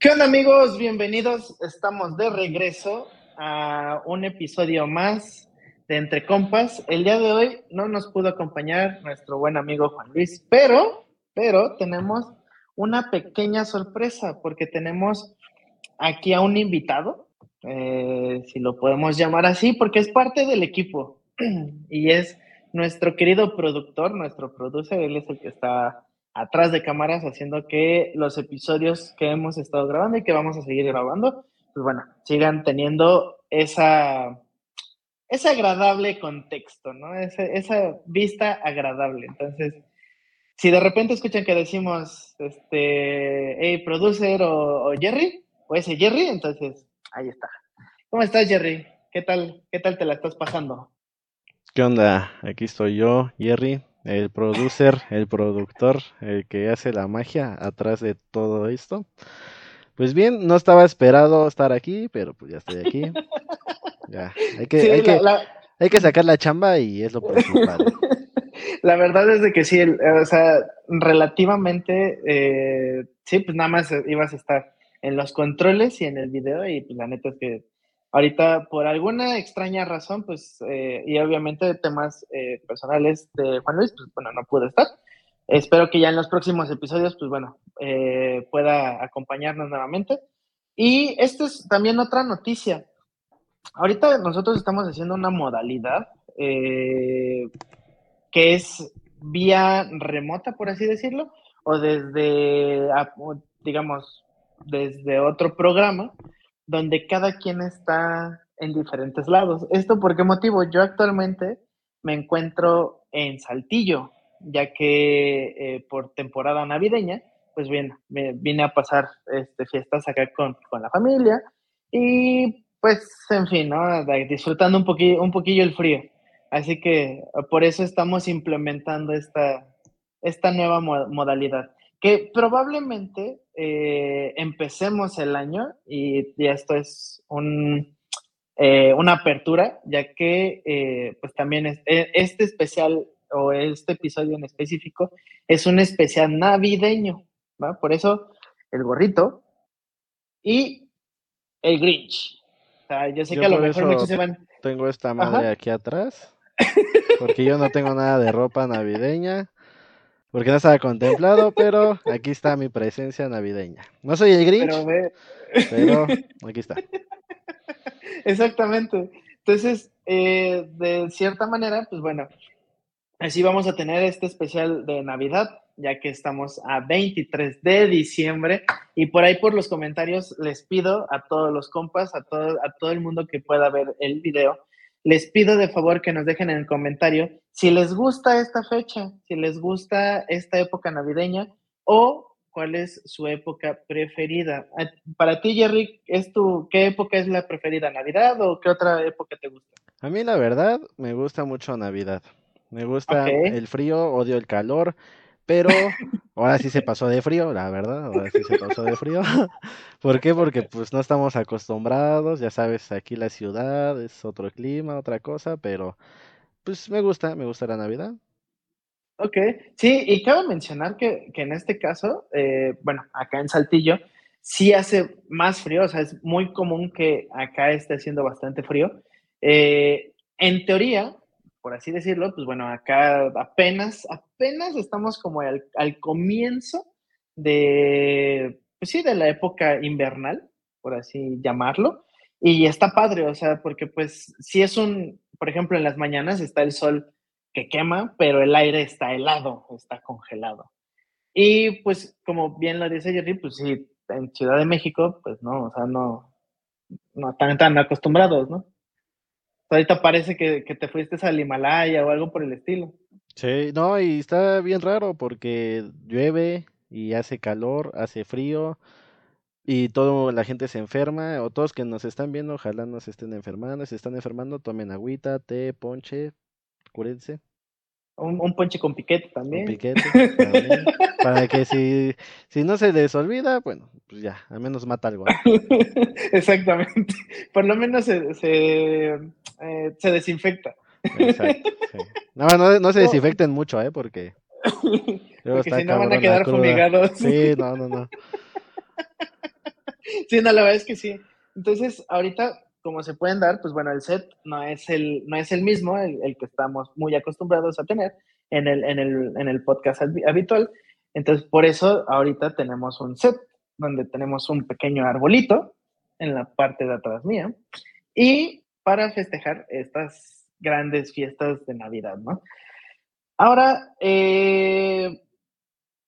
¿Qué onda amigos? Bienvenidos. Estamos de regreso a un episodio más de Entre Compas. El día de hoy no nos pudo acompañar nuestro buen amigo Juan Luis, pero, pero tenemos una pequeña sorpresa porque tenemos aquí a un invitado, eh, si lo podemos llamar así, porque es parte del equipo y es nuestro querido productor, nuestro producer, él es el que está atrás de cámaras haciendo que los episodios que hemos estado grabando y que vamos a seguir grabando, pues bueno, sigan teniendo esa, ese agradable contexto, ¿no? esa vista agradable. Entonces, si de repente escuchan que decimos, este, hey, producer o, Jerry, o ese Jerry, entonces, ahí está. ¿Cómo estás, Jerry? ¿Qué tal, qué tal te la estás pasando? ¿Qué onda? Aquí estoy yo, Jerry, el producer, el productor, el que hace la magia atrás de todo esto. Pues bien, no estaba esperado estar aquí, pero pues ya estoy aquí. Ya, hay que, hay, que hay que sacar la chamba y es lo principal. La verdad es de que sí, o sea, relativamente, eh, sí, pues nada más ibas a estar en los controles y en el video y pues la neta es que Ahorita, por alguna extraña razón, pues, eh, y obviamente temas eh, personales de Juan Luis, pues bueno, no pude estar. Espero que ya en los próximos episodios, pues bueno, eh, pueda acompañarnos nuevamente. Y esta es también otra noticia. Ahorita nosotros estamos haciendo una modalidad que es vía remota, por así decirlo, o desde, digamos, desde otro programa donde cada quien está en diferentes lados. ¿Esto por qué motivo? Yo actualmente me encuentro en Saltillo, ya que eh, por temporada navideña, pues bien, me vine a pasar este, fiestas acá con, la familia y pues, en fin, ¿no? disfrutando un poquillo, un poquillo el frío. Así que por eso estamos implementando esta, esta nueva modalidad que probablemente eh, empecemos el año y, esto es un, eh, una apertura, ya que eh, pues también este especial o este episodio en específico es un especial navideño, ¿va? Por eso el gorrito y el Grinch. O sea, yo sé que a lo mejor muchos se van... Tengo esta madre aquí atrás, porque yo no tengo nada de ropa navideña. Porque no estaba contemplado, pero aquí está mi presencia navideña. No soy el Grinch, pero, aquí está. Exactamente. Entonces, eh, de cierta manera, pues bueno, así vamos a tener este especial de Navidad, ya que estamos a 23 de diciembre. Y por ahí por los comentarios les pido a todos los compas, a todo, a todo el mundo que pueda ver el video, les pido de favor que nos dejen en el comentario si les gusta esta fecha, si les gusta esta época navideña o cuál es su época preferida. Ah, para ti, Jerry, ¿es tu, ¿qué época es la preferida? ¿Navidad o qué otra época te gusta? A mí la verdad me gusta mucho Navidad. Me gusta el frío, odio el calor, pero ahora sí se pasó de frío, la verdad, ahora sí se pasó de frío. ¿Por qué? Porque pues no estamos acostumbrados, ya sabes, aquí la ciudad es otro clima, otra cosa, pero pues me gusta, me gusta la Navidad. Ok, sí, y cabe mencionar que, que en este caso, eh, bueno, acá en Saltillo, sí hace más frío, o sea, es muy común que acá esté haciendo bastante frío. Eh, en teoría, por así decirlo, pues bueno, acá apenas, apenas estamos como al, comienzo de, pues sí, de la época invernal, por así llamarlo, y está padre, o sea, porque pues si es un, por ejemplo, en las mañanas está el sol que quema, pero el aire está helado, está congelado. Y pues como bien lo dice Jerry, pues sí, en Ciudad de México, pues no, o sea, no, no están tan acostumbrados, ¿no? Ahorita parece que, te fuiste al Himalaya o algo por el estilo. Sí, no, y está bien raro porque llueve y hace calor, hace frío y todo la gente se enferma o todos que nos están viendo, ojalá no se estén enfermando, se están enfermando, tomen agüita, té, ponche, cúrense. Un, ponche con piquete también. piquete también. para que si, si no se les olvida, bueno, pues ya, al menos mata algo. Exactamente. Por lo menos se, se, eh, se desinfecta. Exacto. No, no, no se desinfecten mucho, ¿eh? Porque. Porque si no van a quedar fumigados. Sí, no, no, no. sí, no, la verdad es que sí. Entonces, ahorita, como se pueden dar, pues bueno, el set no es el, no es el mismo, el, que estamos muy acostumbrados a tener en el, en el, en el podcast habitual. Entonces, por eso ahorita tenemos un set donde tenemos un pequeño arbolito en la parte de atrás mía y para festejar estas grandes fiestas de Navidad, ¿no? Ahora, eh,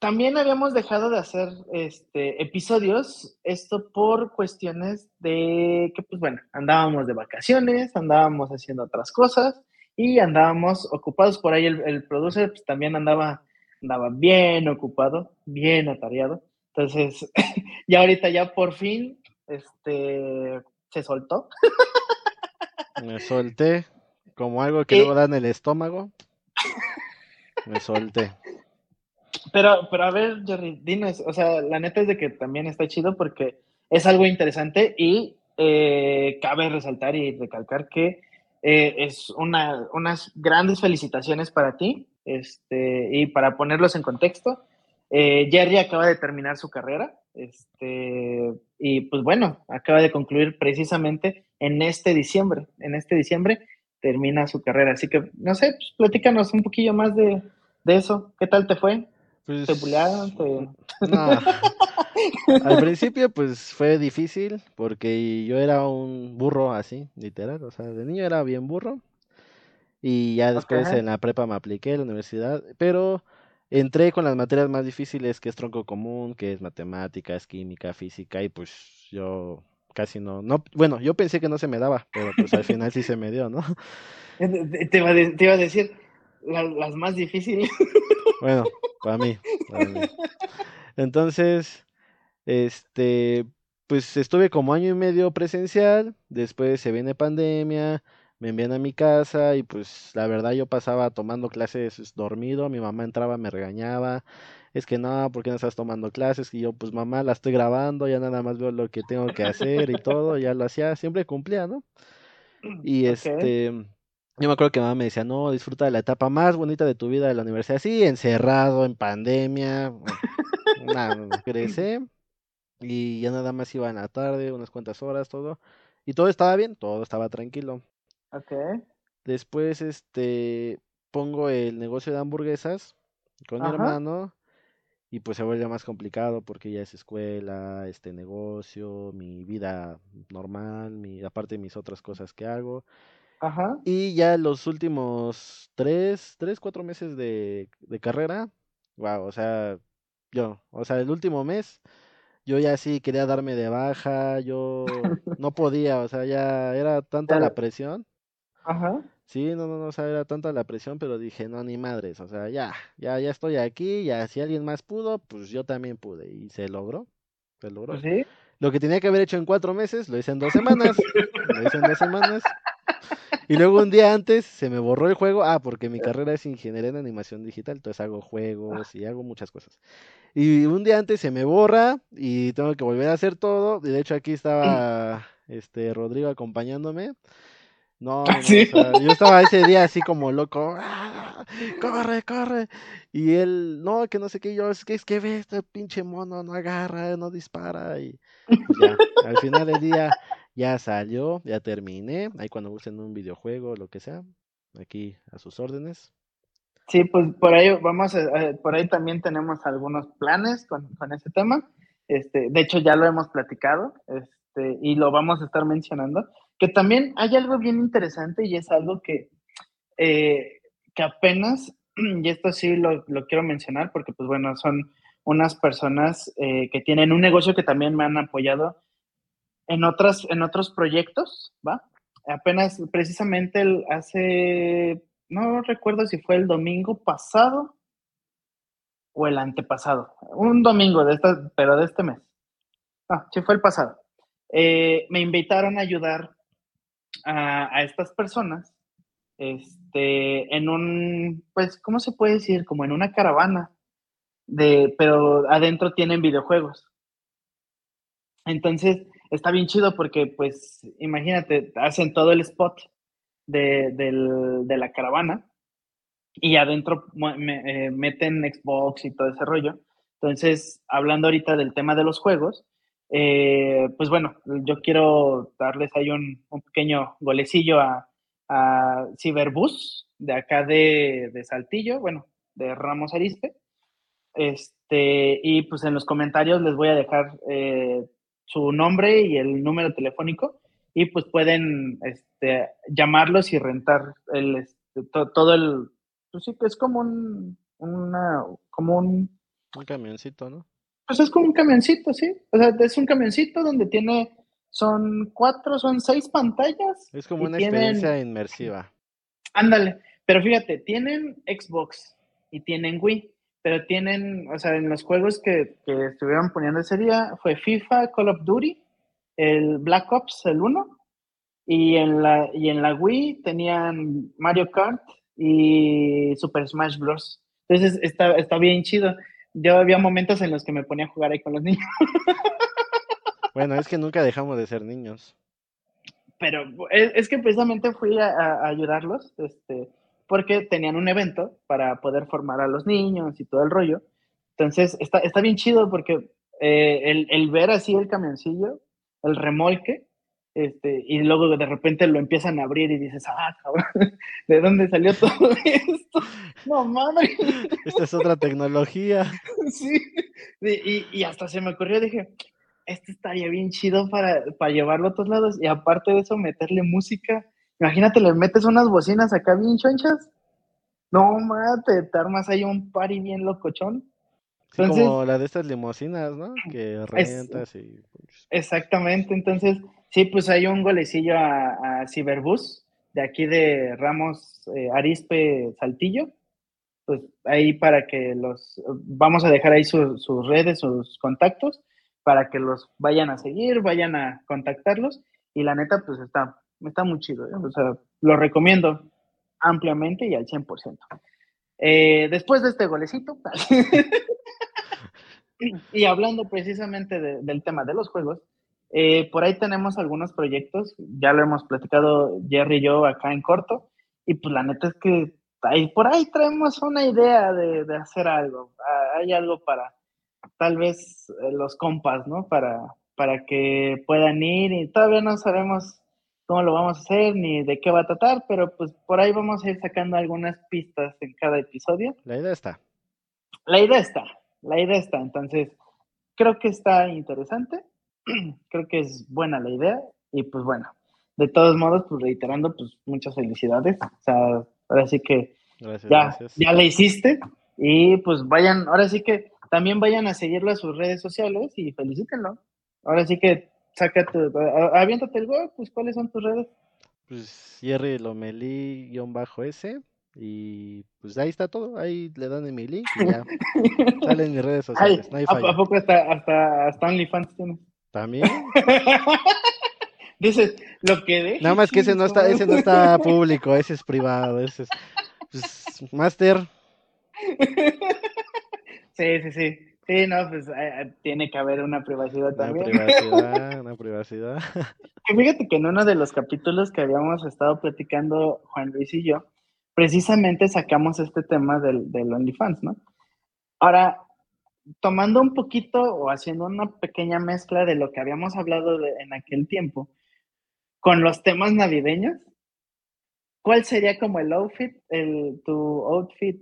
también habíamos dejado de hacer este, episodios, esto por cuestiones de que, pues bueno, andábamos de vacaciones, andábamos haciendo otras cosas y andábamos ocupados por ahí. El, el producer pues, también andaba, andaba bien ocupado, bien atareado. Entonces, ya ahorita ya por fin este, se soltó. Me solté como algo que luego da en el estómago. Me solté. Pero, pero a ver, Jerry, dinos, o sea, la neta es de que también está chido porque es algo interesante y eh, cabe resaltar y recalcar que eh, es una, unas grandes felicitaciones para ti este, y para ponerlos en contexto. Eh, Jerry acaba de terminar su carrera este, y pues bueno, acaba de concluir precisamente en este diciembre. En este diciembre termina su carrera. Así que, no sé, pues, platícanos un poquillo más de, de eso. ¿Qué tal te fue? Pues, ¿Te Al principio, pues fue difícil porque yo era un burro así, literal. O sea, de niño era bien burro. Y ya después en la prepa me apliqué a la universidad. Pero entré con las materias más difíciles, que es tronco común, que es matemáticas, química, física. Y pues yo casi no. no bueno, yo pensé que no se me daba, pero pues al final sí se me dio, ¿no? Te iba, te iba a decir, las más difíciles. Bueno, para mí, Entonces, este, pues estuve como año y medio presencial, después se viene pandemia, me envían a mi casa y pues la verdad yo pasaba tomando clases dormido, mi mamá entraba, me regañaba, es que no, ¿por qué no estás tomando clases? Y yo, pues mamá, la estoy grabando, ya nada más veo lo que tengo que hacer y todo, ya lo hacía, siempre cumplía, ¿no? Y este yo me acuerdo que mamá me decía, no, disfruta de la etapa más bonita de tu vida de la universidad. Sí, encerrado, en pandemia. nada. Y ya nada más iba en la tarde, unas cuantas horas, todo. Y todo estaba bien, todo estaba tranquilo. Ok. Después, este, pongo el negocio de hamburguesas con mi hermano. Y pues se vuelve más complicado porque ya es escuela, este negocio, mi vida normal, mi, aparte de mis otras cosas que hago. Ajá. Y ya los últimos tres, tres, cuatro meses de, de carrera, wow, o sea, yo, o sea, el último mes, yo ya sí quería darme de baja, yo no podía, o sea, ya era tanta la presión. Ajá. Sí, no, no, no, o sea, era tanta la presión, pero dije, no, ni madres, o sea, ya, ya, ya estoy aquí, ya si alguien más pudo, pues yo también pude, y se logró, se logró. Pues ¿Sí? Lo que tenía que haber hecho en cuatro meses, lo hice en dos semanas, lo hice en dos semanas, y luego un día antes se me borró el juego. Ah, porque mi carrera es ingeniería en animación digital, entonces hago juegos y hago muchas cosas. Y un día antes se me borra y tengo que volver a hacer todo. Y de hecho aquí estaba este Rodrigo acompañándome. No, ¿Ah, yo estaba ese día así como loco, ¡Ah! corre, corre. Y él, no, que no sé qué, yo, es que es que ve este pinche mono, no agarra, no dispara. Y ya, al final del día ya salió, ya terminé. Ahí cuando gusten un videojuego, lo que sea, aquí a sus órdenes. Sí, pues por ahí vamos, a, por ahí también tenemos algunos planes con, con ese tema. Este, de hecho, ya lo hemos platicado este, y lo vamos a estar mencionando. Que también hay algo bien interesante y es algo que, eh, que apenas, y esto sí lo, lo, quiero mencionar porque, pues bueno, son unas personas eh, que tienen un negocio que también me han apoyado en, otras, en otros proyectos, ¿va? Apenas, precisamente hace, no recuerdo si fue el domingo pasado o el antepasado, un domingo de esta, pero de este mes. Ah, sí fue el pasado. Eh, me invitaron a ayudar a, a, estas personas este, en un, pues, ¿cómo se puede decir? Como en una caravana, de, pero adentro tienen videojuegos. Entonces, está bien chido porque, pues, imagínate, hacen todo el spot de, de la caravana y adentro eh, meten Xbox y todo ese rollo. Entonces, hablando ahorita del tema de los juegos, Eh, pues bueno, yo quiero darles ahí un, pequeño golecillo a, a Ciberbus, de acá de, de, Saltillo, bueno, de Ramos Arispe. Este, y pues en los comentarios les voy a dejar eh, su nombre y el número telefónico y pues pueden este, llamarlos y rentar el, este, todo el, pues sí, que es como un, una, como un... Un camioncito, ¿no? Pues es como un camioncito, sí. O sea, es un camioncito donde tiene, son cuatro, son seis pantallas. Es como una experiencia inmersiva. Ándale, pero fíjate, tienen Xbox y tienen Wii, pero tienen, o sea, en los juegos que, que estuvieron poniendo ese día fue FIFA, Call of Duty, el Black Ops, el 1, y en la, y en la Wii tenían Mario Kart y Super Smash Bros. Entonces está, está bien chido. Yo había momentos en los que me ponía a jugar ahí con los niños. Bueno, es que nunca dejamos de ser niños. Pero es, que precisamente fui a, ayudarlos, este, porque tenían un evento para poder formar a los niños y todo el rollo. Entonces está, está bien chido porque eh, el, el ver así el camioncillo, el remolque, este, y luego de repente lo empiezan a abrir y dices, ah, cabrón, ¿de dónde salió todo esto? No mames. Esta es otra tecnología. Sí, y, y, hasta se me ocurrió, dije, esto estaría bien chido para, para llevarlo a todos lados y aparte de eso, meterle música. Imagínate, le metes unas bocinas acá bien chonchas. No, mate, te armas ahí un party bien locochón. como la de estas limusinas, ¿no? Que rentas y... Pues, exactamente, entonces Sí, pues hay un golecillo a, Ciberbus, de aquí de Ramos eh, Arispe Saltillo. Pues ahí para que los, vamos a dejar ahí sus redes, sus contactos, para que los vayan a seguir, vayan a contactarlos. Y la neta, pues está, está muy chido, ¿eh? o sea, lo recomiendo ampliamente y al 100%. Eh, después de este golecito, y hablando precisamente del tema de los juegos, eh, por ahí tenemos algunos proyectos, ya lo hemos platicado Jerry y yo acá en corto, y pues la neta es que ahí, por ahí traemos una idea de, hacer algo, ah, hay algo para tal vez eh, los compas, ¿no? Para, para que puedan ir y todavía no sabemos cómo lo vamos a hacer ni de qué va a tratar, pero pues por ahí vamos a ir sacando algunas pistas en cada episodio. La idea está. La idea está, la idea está, entonces creo que está interesante creo que es buena la idea y pues bueno, de todos modos, pues reiterando, pues muchas felicidades. O sea, ahora sí que ya, ya la hiciste y pues vayan, ahora sí que también vayan a seguirlo a sus redes sociales y felicítenlo. Ahora sí que saca tu, aviéntate el gol, pues ¿cuáles son tus redes? Pues Jerry Lomelí-S y pues ahí está todo, ahí le dan en mi link y ya salen mis redes sociales. ¿a, poco hasta, hasta, hasta OnlyFans tienes? También. Dices, lo que de. Nada más que ese no está, ese no está público, ese es privado, ese es pues, Master. Sí, sí, sí. Sí, no, pues eh, eh, tiene que haber una privacidad también. Una privacidad, una privacidad. fíjate que en uno de los capítulos que habíamos estado platicando Juan Luis y yo, precisamente sacamos este tema del, del OnlyFans, ¿no? Ahora, tomando un poquito o haciendo una pequeña mezcla de lo que habíamos hablado en aquel tiempo con los temas navideños, ¿cuál sería como el outfit, el, tu outfit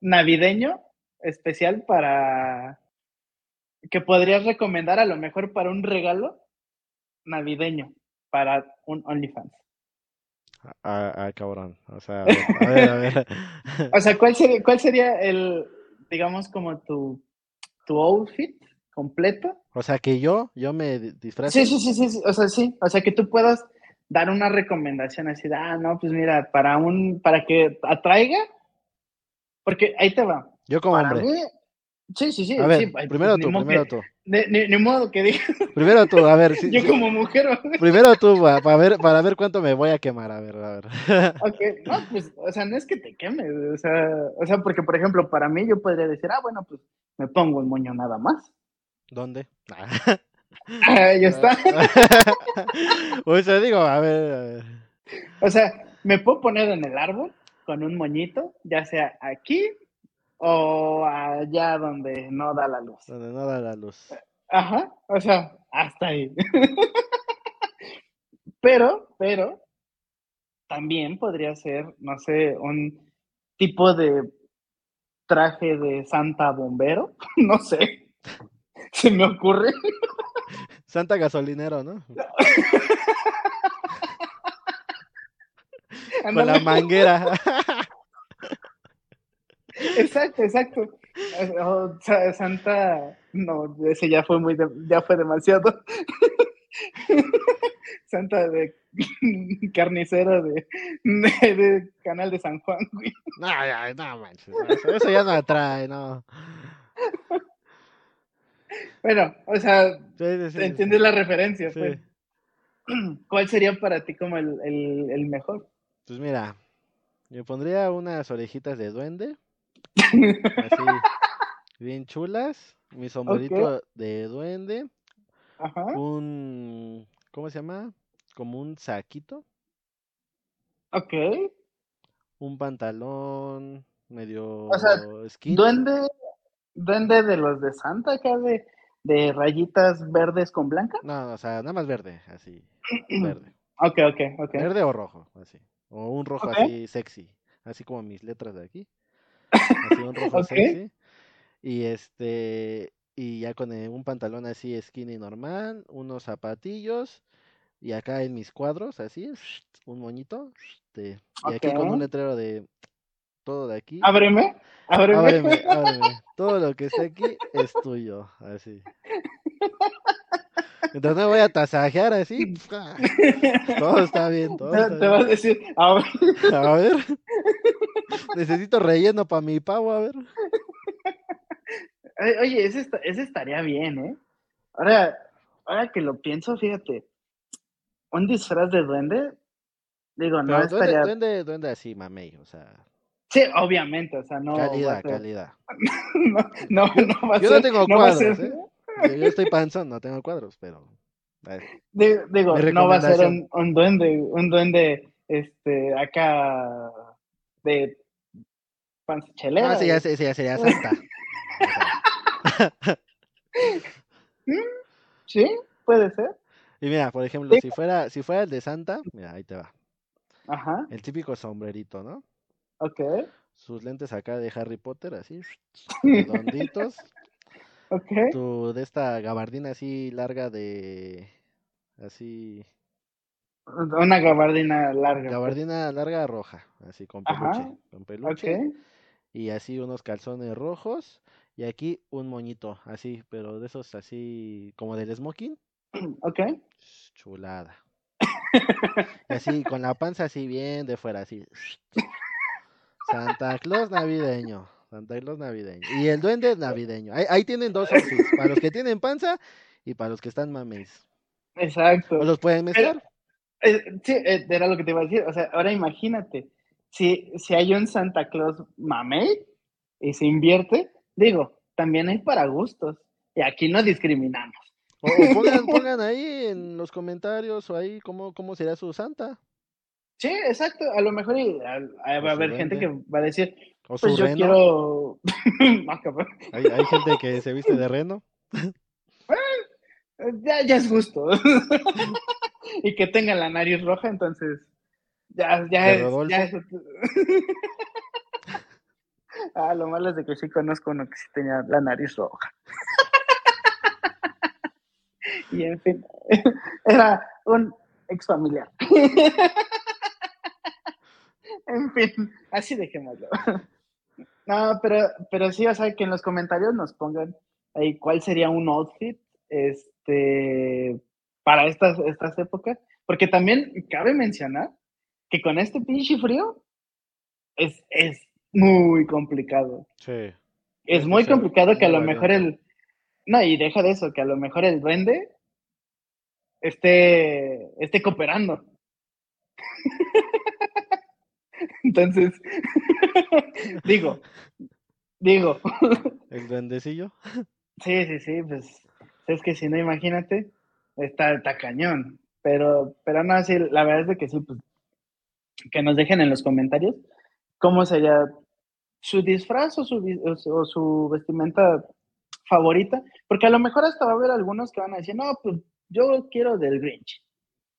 navideño especial para que podrías recomendar a lo mejor para un regalo navideño para un OnlyFans? Ah, ah cabrón. O sea, a ver, a ver. o sea, ¿cuál sería, ¿cuál sería el, digamos, como tu tu outfit completo. O sea, que yo, yo me disfrazo. Sí, sí, sí, sí, o sea, sí, o sea, que tú puedas dar una recomendación así, de, ah, no, pues mira, para un, para que atraiga, porque ahí te va. Yo como hombre. sí, sí, sí. A ver, sí, primero tú, primero tú. Ni, modo que diga. Primero tú, a ver. yo como mujer. Primero tú, para ver, para ver cuánto me voy a quemar, a ver, a ver. ok, no, pues, o sea, no es que te quemes, o sea, o sea, porque, por ejemplo, para mí yo podría decir, ah, bueno, pues me pongo el moño nada más. ¿Dónde? Ahí está. o sea, digo, a ver, a ver. O sea, me puedo poner en el árbol con un moñito, ya sea aquí o allá donde no da la luz. Donde no da la luz. Ajá, o sea, hasta ahí. pero, pero, también podría ser, no sé, un tipo de traje de Santa Bombero, no sé, se me ocurre. Santa Gasolinero, ¿no? Con la manguera. Exacto, exacto. Santa, no, ese ya fue muy, ya fue demasiado. Santa de carnicero de, Canal de San Juan, No, ya, no manches, eso, ya no atrae, no. Bueno, o sea, entiendes la referencia, pues. ¿Cuál sería para ti como el, el, mejor? Pues mira, yo pondría unas orejitas de duende, así, bien chulas, mi sombrerito de duende, Ajá. un, ¿cómo se llama? Como un saquito. Ok. Un pantalón medio o sea, Duende, duende de los de Santa acá de, de rayitas verdes con blanca. No, o sea, nada más verde, así. verde. Ok, ok, ok. Verde o rojo, así. O un rojo así sexy. Así como mis letras de aquí. Así un rojo sexy. Y este. Y ya con un pantalón así skinny normal, unos zapatillos y acá en mis cuadros, así, un moñito. Este, y aquí con un letrero de todo de aquí. Ábreme, ábreme. Ábreme, ábreme. Todo lo que está aquí es tuyo, así. Entonces me voy a tasajear así. Todo está bien, todo Te vas a decir, a ver. A ver. Necesito relleno para mi pavo, a ver. Oye, ese, ese estaría bien, ¿eh? Ahora, ahora que lo pienso, fíjate, un disfraz de duende, digo, no estaría... Duende, duende así, mamey, o sea... Sí, obviamente, o sea, no... Calidad, calidad. no, no, va a Yo no tengo cuadros, ¿eh? Yo, estoy panzón, no tengo cuadros, pero... Digo, no va a ser un, un, duende, un duende, este, acá de panza chelera. Ah, sí, ya, sí, ya sería santa. Sí, puede ser. Y mira, por ejemplo, si fuera, si fuera el de Santa, mira, ahí te va. Ajá. El típico sombrerito, ¿no? Ok. Sus lentes acá de Harry Potter, así, redonditos. ok. Tu, de esta gabardina así larga de, así. Una gabardina larga. Pues. Gabardina larga roja, así con peluche. Con peluche. Okay. Y así unos calzones rojos. Y aquí un moñito, así, pero de esos así, como del smoking. Ok. Chulada. así, con la panza así bien de fuera, así. Santa Claus navideño. Santa Claus navideño. Y el duende navideño. Ahí, tienen dos. Para los que tienen panza y para los que están mames. Exacto. ¿O los pueden mezclar? Eh, sí, eh, era lo que te iba a decir. O sea, ahora imagínate. Si, si hay un Santa Claus mamey y se invierte, digo, también hay para gustos. Y aquí no discriminamos. O, pongan, ahí en los comentarios o ahí cómo, cómo sería su santa. Sí, exacto. A lo mejor va a haber gente que va a decir, o pues yo quiero... ¿Hay, hay gente que se viste de reno. ya, ya es gusto. y que tenga la nariz roja, entonces ya, ya es... Ya es... ah, lo malo es de que sí conozco uno que sí tenía la nariz roja y en fin, era un ex familiar. en fin, así dejémoslo. No, pero, pero sí, o sea, que en los comentarios nos pongan ahí cuál sería un outfit este, para estas, estas épocas, porque también cabe mencionar que con este pinche frío es, es muy complicado. Sí. Es muy complicado que a lo mejor el... No, y deja de eso, que a lo mejor el duende esté, esté cooperando. Entonces, digo, digo. ¿El duendecillo? Sí, sí, sí, pues es que si no, imagínate, está, está cañón. Pero, pero no, sí, la verdad es de que sí, pues, que nos dejen en los comentarios cómo sería su disfraz o su, o su vestimenta favorita, porque a lo mejor hasta va a haber algunos que van a decir, no, pues yo quiero del Grinch.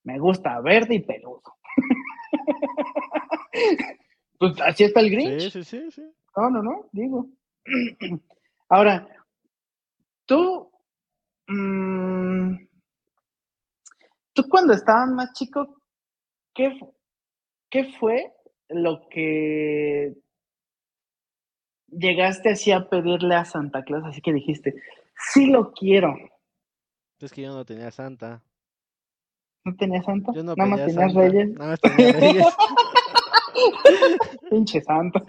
Me gusta verde y peludo. pues así está el Grinch. Sí, sí, sí, sí. No, no, no, digo. Ahora, tú, mmm, tú cuando estabas más chico, ¿qué, ¿qué fue lo que llegaste así a pedirle a Santa Claus? Así que dijiste, sí lo quiero. Es que yo no tenía Santa. ¿No tenía Santa? Yo no Nada más tenía tenías Santa. Reyes. Nada más tenía Reyes. Pinche Santa.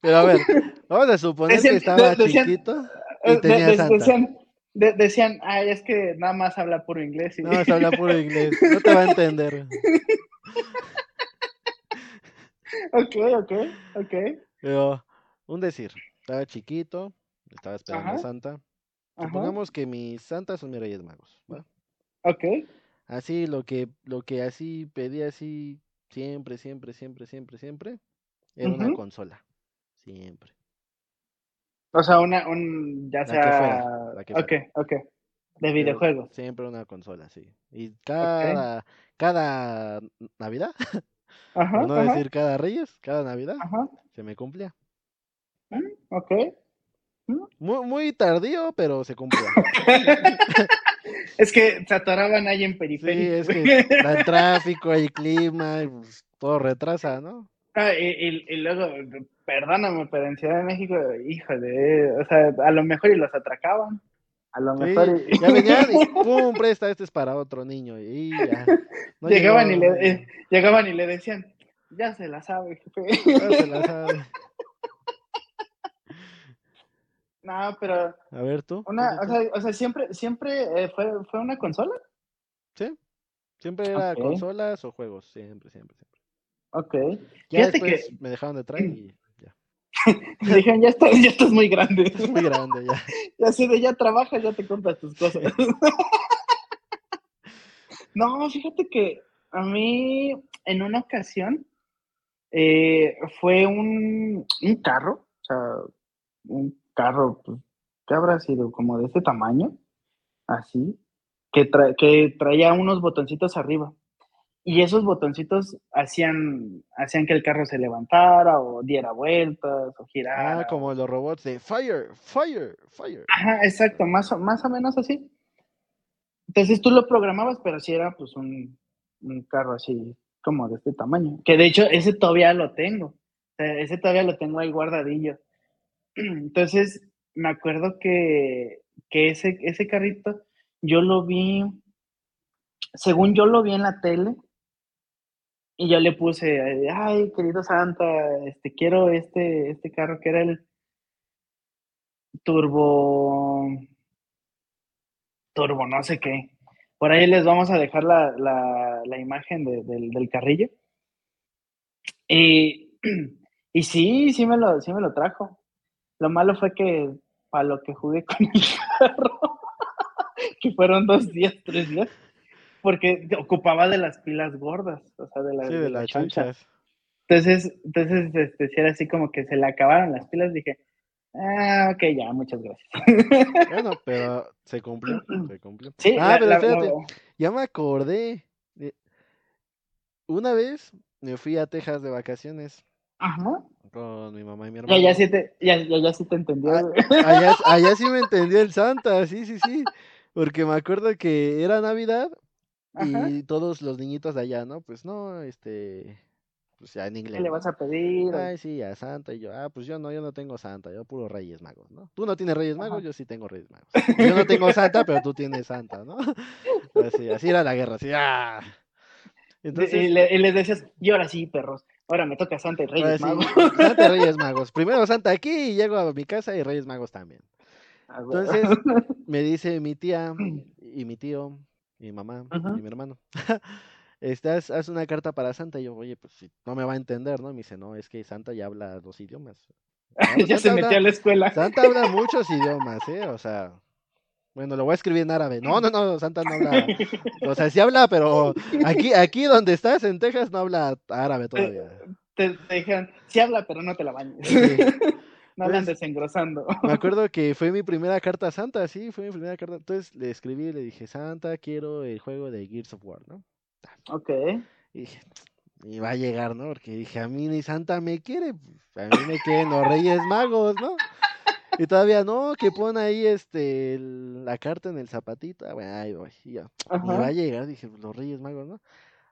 Pero a ver, vamos a suponer Decían- que estaba decían- chiquito y tenía de- de- Santa. decían, de- decían, ay, es que nada más habla puro inglés. No, se habla puro inglés. No te va a entender. ok, ok, ok. Pero, un decir, estaba chiquito, estaba esperando a. Santa. Ajá, Supongamos que mis santas son mis reyes magos. ¿va? ok. Así, lo que, lo que así pedía así, siempre, siempre, siempre, siempre, siempre, era una consola. Siempre. O sea, una, un, ya La que sea, fuera, la que ok, ok, de videojuegos. Siempre una consola, sí. Y cada, cada Navidad, Ajá, no ajá, decir cada Reyes, cada Navidad, ajá, se me cumplía. ok. Muy, muy tardío, pero se cumplía. Es que se atoraban ahí en Sí, periférico. es que el tráfico, hay clima, pues, todo retrasa, ¿no? Ah, y, y- y luego, perdóname, pero en Ciudad de México, híjole, o sea, a lo mejor y los atracaban. A lo Sí, mejor y- ya venían y pum, presta, este es para otro niño. Y ya. No llegaban, y le, eh, llegaban y le decían, ya se la sabe, jefe. ya se la sabe. no, pero A ver tú. una, ¿tú, o sea, o sea, siempre, siempre eh, fue, fue una consola. Sí, siempre era consolas o juegos, siempre, siempre, siempre. Ok. Ya Fíjate que- después me dejaron de traer y ya. Me dijeron, ya estás, ya estás muy grande. Es muy grande ya. Ya así de ya trabajas, ya te compras tus cosas. no, fíjate que a mí en una ocasión eh, fue un, un carro, o sea, un carro, pues, ¿qué habrá sido? Como de este tamaño, así, que, tra- que traía unos botoncitos arriba. Y esos botoncitos hacían, hacían que el carro se levantara o diera vueltas o girara. Ah, como los robots de fire, fire, fire. Ajá, exacto, más o, más o menos así. Entonces tú lo programabas, pero sí era pues un, un carro así como de este tamaño. Que de hecho ese todavía lo tengo. O sea, ese todavía lo tengo ahí guardadillo. Entonces me acuerdo que, que ese, ese carrito yo lo vi, según yo lo vi en la tele, y yo le puse, ay, querido Santa, este, quiero este, este carro que era el turbo, turbo, no sé qué. Por ahí les vamos a dejar la, la, la imagen de- del, del carrillo. Y, y sí, sí me, lo, sí me lo trajo. Lo malo fue que para lo que jugué con el carro, que fueron dos días, tres días, porque ocupaba de las pilas gordas, o sea, de, las Sí, de las chonchas. Entonces, entonces este, si era así como que se le acabaron las pilas, dije, ah, ok, ya, muchas gracias. Bueno, pero se cumplió, se cumplió. Sí, ah, la- pero espérate, la- ya me acordé. Una vez me fui a Texas de vacaciones Ajá. con mi mamá y mi Ya, hermano. ya sí te, ya, ya, ya sí te entendió. Ah, güey. Allá, allá sí me entendió el Santa, sí, sí, sí. Porque me acuerdo que era Navidad Ajá. y todos los niñitos de allá, ¿no? Pues no, este, pues ya en ¿Qué inglés. le ¿no? vas a pedir? Ay, sí, a Santa. Y yo, ah, pues yo no, yo no tengo Santa, yo puro Reyes Magos, ¿no? Tú no tienes Reyes Magos, Ajá. yo sí tengo Reyes Magos. Yo no tengo Santa, pero tú tienes Santa, ¿no? Así, así era la guerra, así, ah. y, Entonces, le- y les decías, y ahora sí, perros, ahora me toca Santa y Reyes sí, Magos. Santa y Reyes Magos. Primero Santa aquí y llego a mi casa y Reyes Magos también. Ah. Entonces, me dice mi tía y mi tío, mi mamá y mi hermano, este, haz, una carta para Santa. Y yo, oye, pues si no me va a entender, ¿no? Y me dice, no, es que Santa ya habla dos idiomas. "Ah, pues, ya se metió a la escuela. Santa habla muchos idiomas, ¿eh? O sea, bueno, lo voy a escribir en árabe. No, no, no, Santa no habla. O sea, sí habla, pero aquí, aquí donde estás, en Texas, no habla árabe todavía. Te, te dijeron, sí habla, pero no te la bañes. Sí. No la andes engrosando. Me acuerdo que fue mi primera carta Santa, sí, fue mi primera carta. Entonces le escribí y le dije, Santa, quiero el juego de Gears of War, ¿no? Ok. Y dije, y va a llegar, ¿no? Porque dije, a mí ni Santa me quiere, a mí me quieren los Reyes Magos, ¿no? Y todavía no, que pone ahí este la carta en el zapatito. Ah, bueno, ahí voy. Y, ya. y va a llegar, dije, los Reyes Magos, ¿no?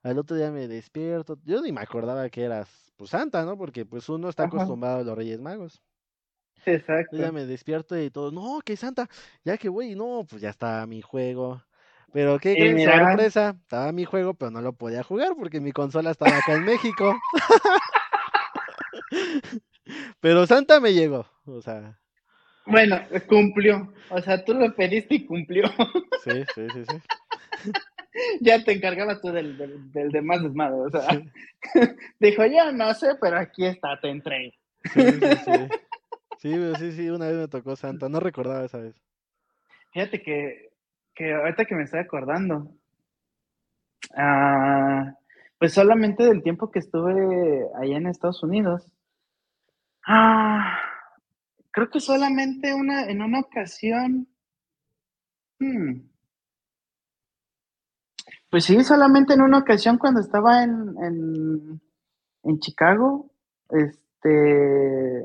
Al otro día me despierto. Yo ni me acordaba que eras pues Santa, ¿no? Porque pues uno está acostumbrado a los Reyes Magos. Exacto. ya me despierto y todo, no, que Santa, ya que voy, no, pues ya está mi juego. Pero qué gran sorpresa, estaba mi juego, pero no lo podía jugar porque mi consola estaba acá en México. pero Santa me llegó, o sea. Bueno, cumplió. O sea, tú lo pediste y cumplió. Sí, sí, sí, sí. ya te encargabas tú del, del, demás desmadre. O sea, dijo, ya no sé, pero aquí está, te entrego. Sí, sí, sí. Sí, sí, sí, una vez me tocó Santa. No recordaba esa vez. Fíjate que, que ahorita que me estoy acordando, ah, pues solamente del tiempo que estuve allá en Estados Unidos. Ah, Creo que solamente una, en una ocasión. Hmm, pues sí, solamente en una ocasión cuando estaba en, en, en Chicago, este,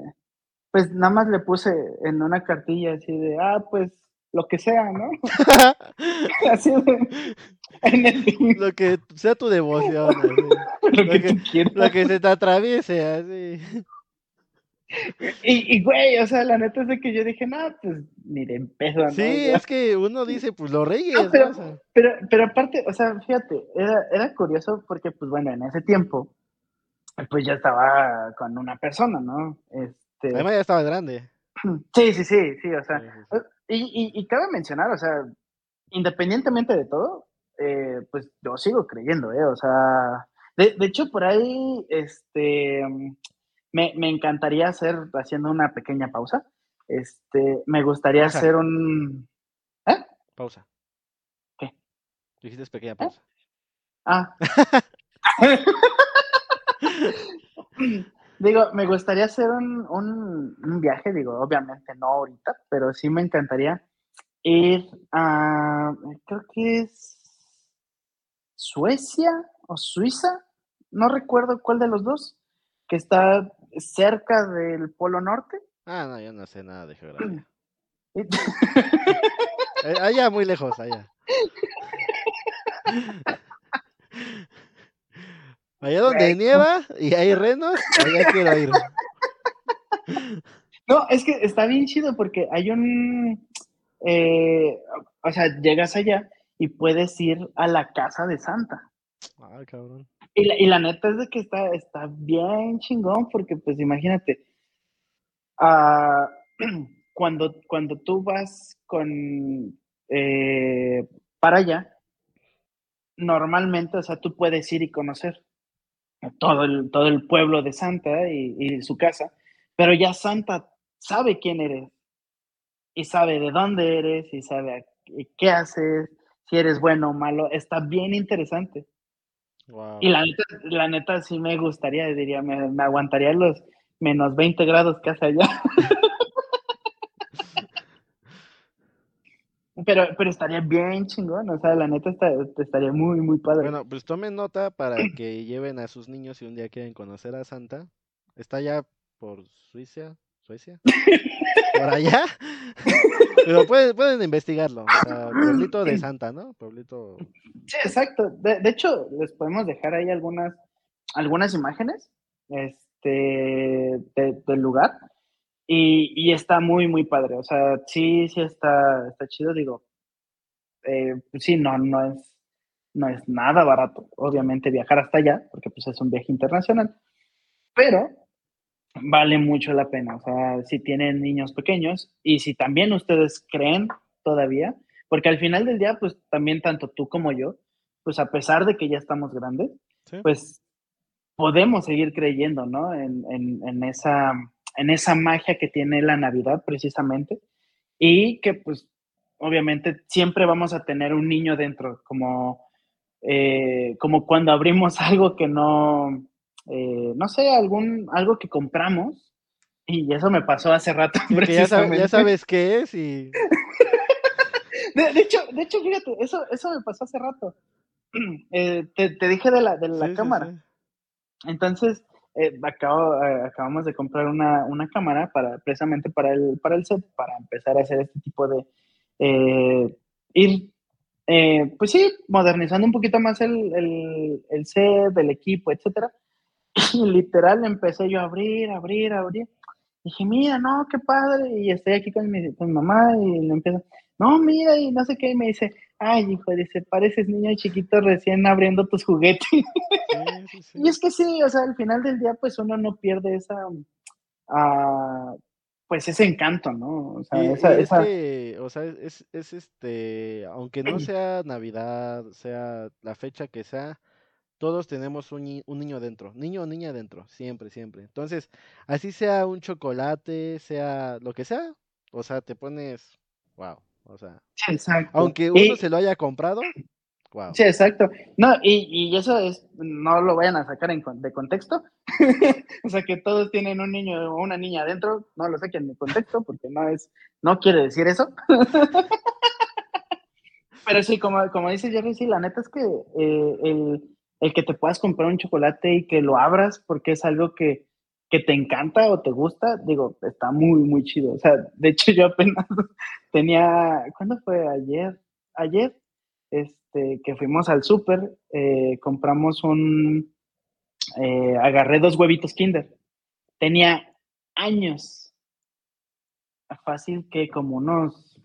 pues nada más le puse en una cartilla así de, ah, pues lo que sea, ¿no? así de, en el... Lo que sea tu devoción. lo, que, lo que se te atraviese, así. Y, güey, o sea, la neta es de que yo dije, no, pues miren, peso. Sí, es que uno dice, pues los reyes. pero, pero, aparte, o sea, fíjate, era, era curioso porque, pues bueno, en ese tiempo, pues ya estaba con una persona, ¿no? Este... Además ya estaba grande. Sí, sí, sí, sí, o sea, y, y, cabe mencionar, o sea, independientemente de todo, eh, pues yo sigo creyendo, ¿eh? O sea, de, de hecho, por ahí, este me, me encantaría hacer, haciendo una pequeña pausa, este, me gustaría hacer un... ¿Eh? Pausa. ¿Qué? Dijiste pequeña ¿Eh? pausa. Ah. digo, me gustaría hacer un, un, un, viaje, digo, obviamente no ahorita, pero sí me encantaría ir a, creo que es Suecia o Suiza, no recuerdo cuál de los dos, que está cerca del Polo Norte. Ah, no, yo no sé nada de geografía. Eh, allá, muy lejos, allá. Allá donde nieva y hay renos, allá quiero ir. No, es que está bien chido porque hay un, eh, o sea, llegas allá y puedes ir a la casa de Santa. Ay, cabrón. Y la, y la neta es de que está, está bien chingón, porque pues imagínate, uh, cuando, cuando tú vas con eh, para allá, normalmente, o sea, tú puedes ir y conocer todo el, todo el pueblo de Santa y, y su casa, pero ya Santa sabe quién eres y sabe de dónde eres y sabe qué haces, si eres bueno o malo, está bien interesante. Y la neta, la neta sí me gustaría, diría, me, me aguantaría los menos 20 grados que hace allá. pero, pero estaría bien chingón, o sea, la neta está, estaría muy, muy padre. Bueno, pues tomen nota para que lleven a sus niños si un día quieren conocer a Santa. Está ya por Suiza, Suecia, por allá. Pero pueden, pueden investigarlo. O sea, pueblito de Santa, ¿no? Pueblito. Sí, exacto. De, hecho, les podemos dejar ahí algunas, algunas imágenes este, del lugar. Y, y, está muy, muy padre. O sea, sí, sí está, está chido. Digo, eh, sí, no, no es, no es nada barato, obviamente, viajar hasta allá, porque pues es un viaje internacional. Pero vale mucho la pena. O sea, si tienen niños pequeños y si también ustedes creen todavía, porque al final del día, pues también tanto tú como yo, pues a pesar de que ya estamos grandes, pues podemos seguir creyendo, ¿no? En, en, esa, en esa magia que tiene la Navidad precisamente y que pues obviamente siempre vamos a tener un niño dentro, como, eh, como cuando abrimos algo que no, eh, no sé, algún, algo que compramos Y eso me pasó hace rato. Ya, ya, sabes qué es y... de, hecho, de hecho, fíjate, eso, eso me pasó hace rato. Eh, te, te, dije de la, de la cámara. Entonces, eh, acabo, eh, acabamos de comprar una, una, cámara para, precisamente para el, para el set, para empezar a hacer este tipo de... ir, pues sí, modernizando un poquito más el, el, el set, el equipo, etcétera. Y literal empecé yo a abrir, abrir, abrir. Dije, mira, no, qué padre. Y estoy aquí con mi, con mi mamá y le empiezo, no, mira, y no sé qué. Y me dice, ay, hijo, dice, pareces niño chiquito recién abriendo tus juguetes. y es que sí, o sea, al final del día, pues uno no pierde esa, uh, pues ese encanto, ¿no? O sea, esa, es Que, o sea, es, es este, aunque no sea Navidad, sea la fecha que sea, todos tenemos un, un, niño dentro, niño o niña dentro, siempre, siempre. Entonces, así sea un chocolate, sea lo que sea, o sea, te pones, wow, o sea, aunque uno se lo haya comprado, wow. Sí, exacto. No, y, y eso es, no lo vayan a sacar en, de contexto, o sea, que todos tienen un niño o una niña adentro, no lo saquen de contexto, porque no es, no quiere decir eso. Pero sí, como, como dice Jerry, sí, la neta es que eh, el el que te puedas comprar un chocolate y que lo abras porque es algo que, te encanta o te gusta, digo, está muy, muy chido. O sea, de hecho yo apenas tenía, ¿cuándo fue? Ayer, ayer, este, que fuimos al súper, eh, compramos un, eh, agarré dos huevitos Kinder. Tenía años, fácil que como unos,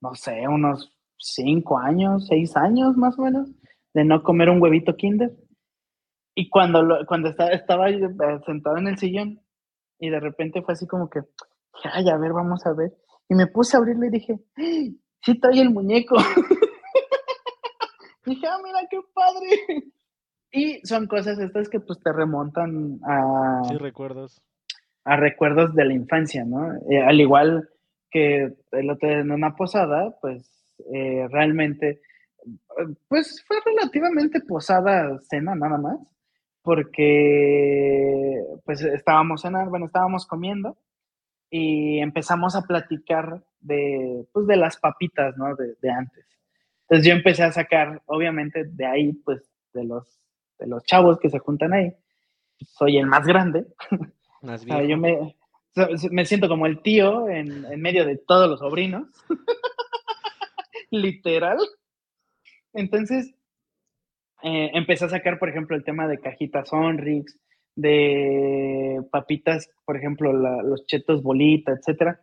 no sé, unos cinco años, seis años más o menos de no comer un huevito Kinder. Y cuando, cuando estaba, estaba eh, sentado en el sillón y de repente fue así como que, ay, a ver, vamos a ver. Y me puse a abrirlo y dije, sí trae el muñeco. dije, ah, mira qué padre. Y son cosas estas que pues te remontan a... Sí, recuerdos. A recuerdos de la infancia, ¿no? Eh, al igual que el otro en una posada, pues eh, realmente pues fue relativamente posada cena nada más, porque pues estábamos cenando, bueno, estábamos comiendo y empezamos a platicar de, pues, de las papitas, ¿no? De, antes. Entonces yo empecé a sacar, obviamente, de ahí, pues, de los, de los chavos que se juntan ahí. Soy el más grande. Más yo me, me siento como el tío en, en medio de todos los sobrinos. Literal. Entonces, eh, empecé a sacar, por ejemplo, el tema de cajitas Sonrix, de papitas, por ejemplo, los chetos bolita, etcétera,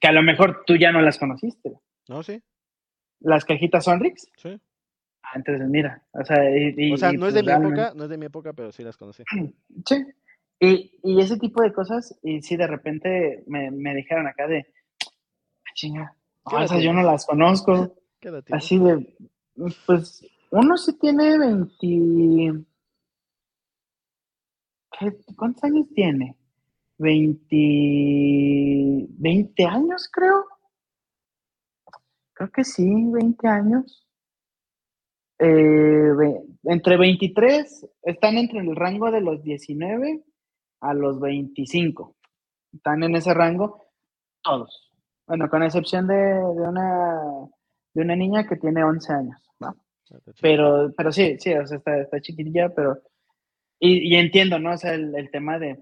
que a lo mejor tú ya no las conociste. No, sí. ¿Las cajitas Sonrix? Sí. Ah, entonces mira, o sea, o sea no es de pues mi época, no es de mi época, pero sí las conocí. Sí. Y, y ese tipo de cosas, y sí, de repente me, me dijeron acá de, ah, chinga, o sea, yo no las conozco. Así de, pues, uno sí tiene 20... ¿Cuántos años tiene? 20... 20 años, creo. Creo que sí, 20 años. Eh, entre 23, están entre el rango de los 19 a los 25. Están en ese rango todos. Bueno, con excepción de, de una de una niña que tiene 11 años, ¿no? Ah, pero, pero sí, sí, o sea, está, está chiquitilla, pero... Y, entiendo, ¿no? O sea, el, tema de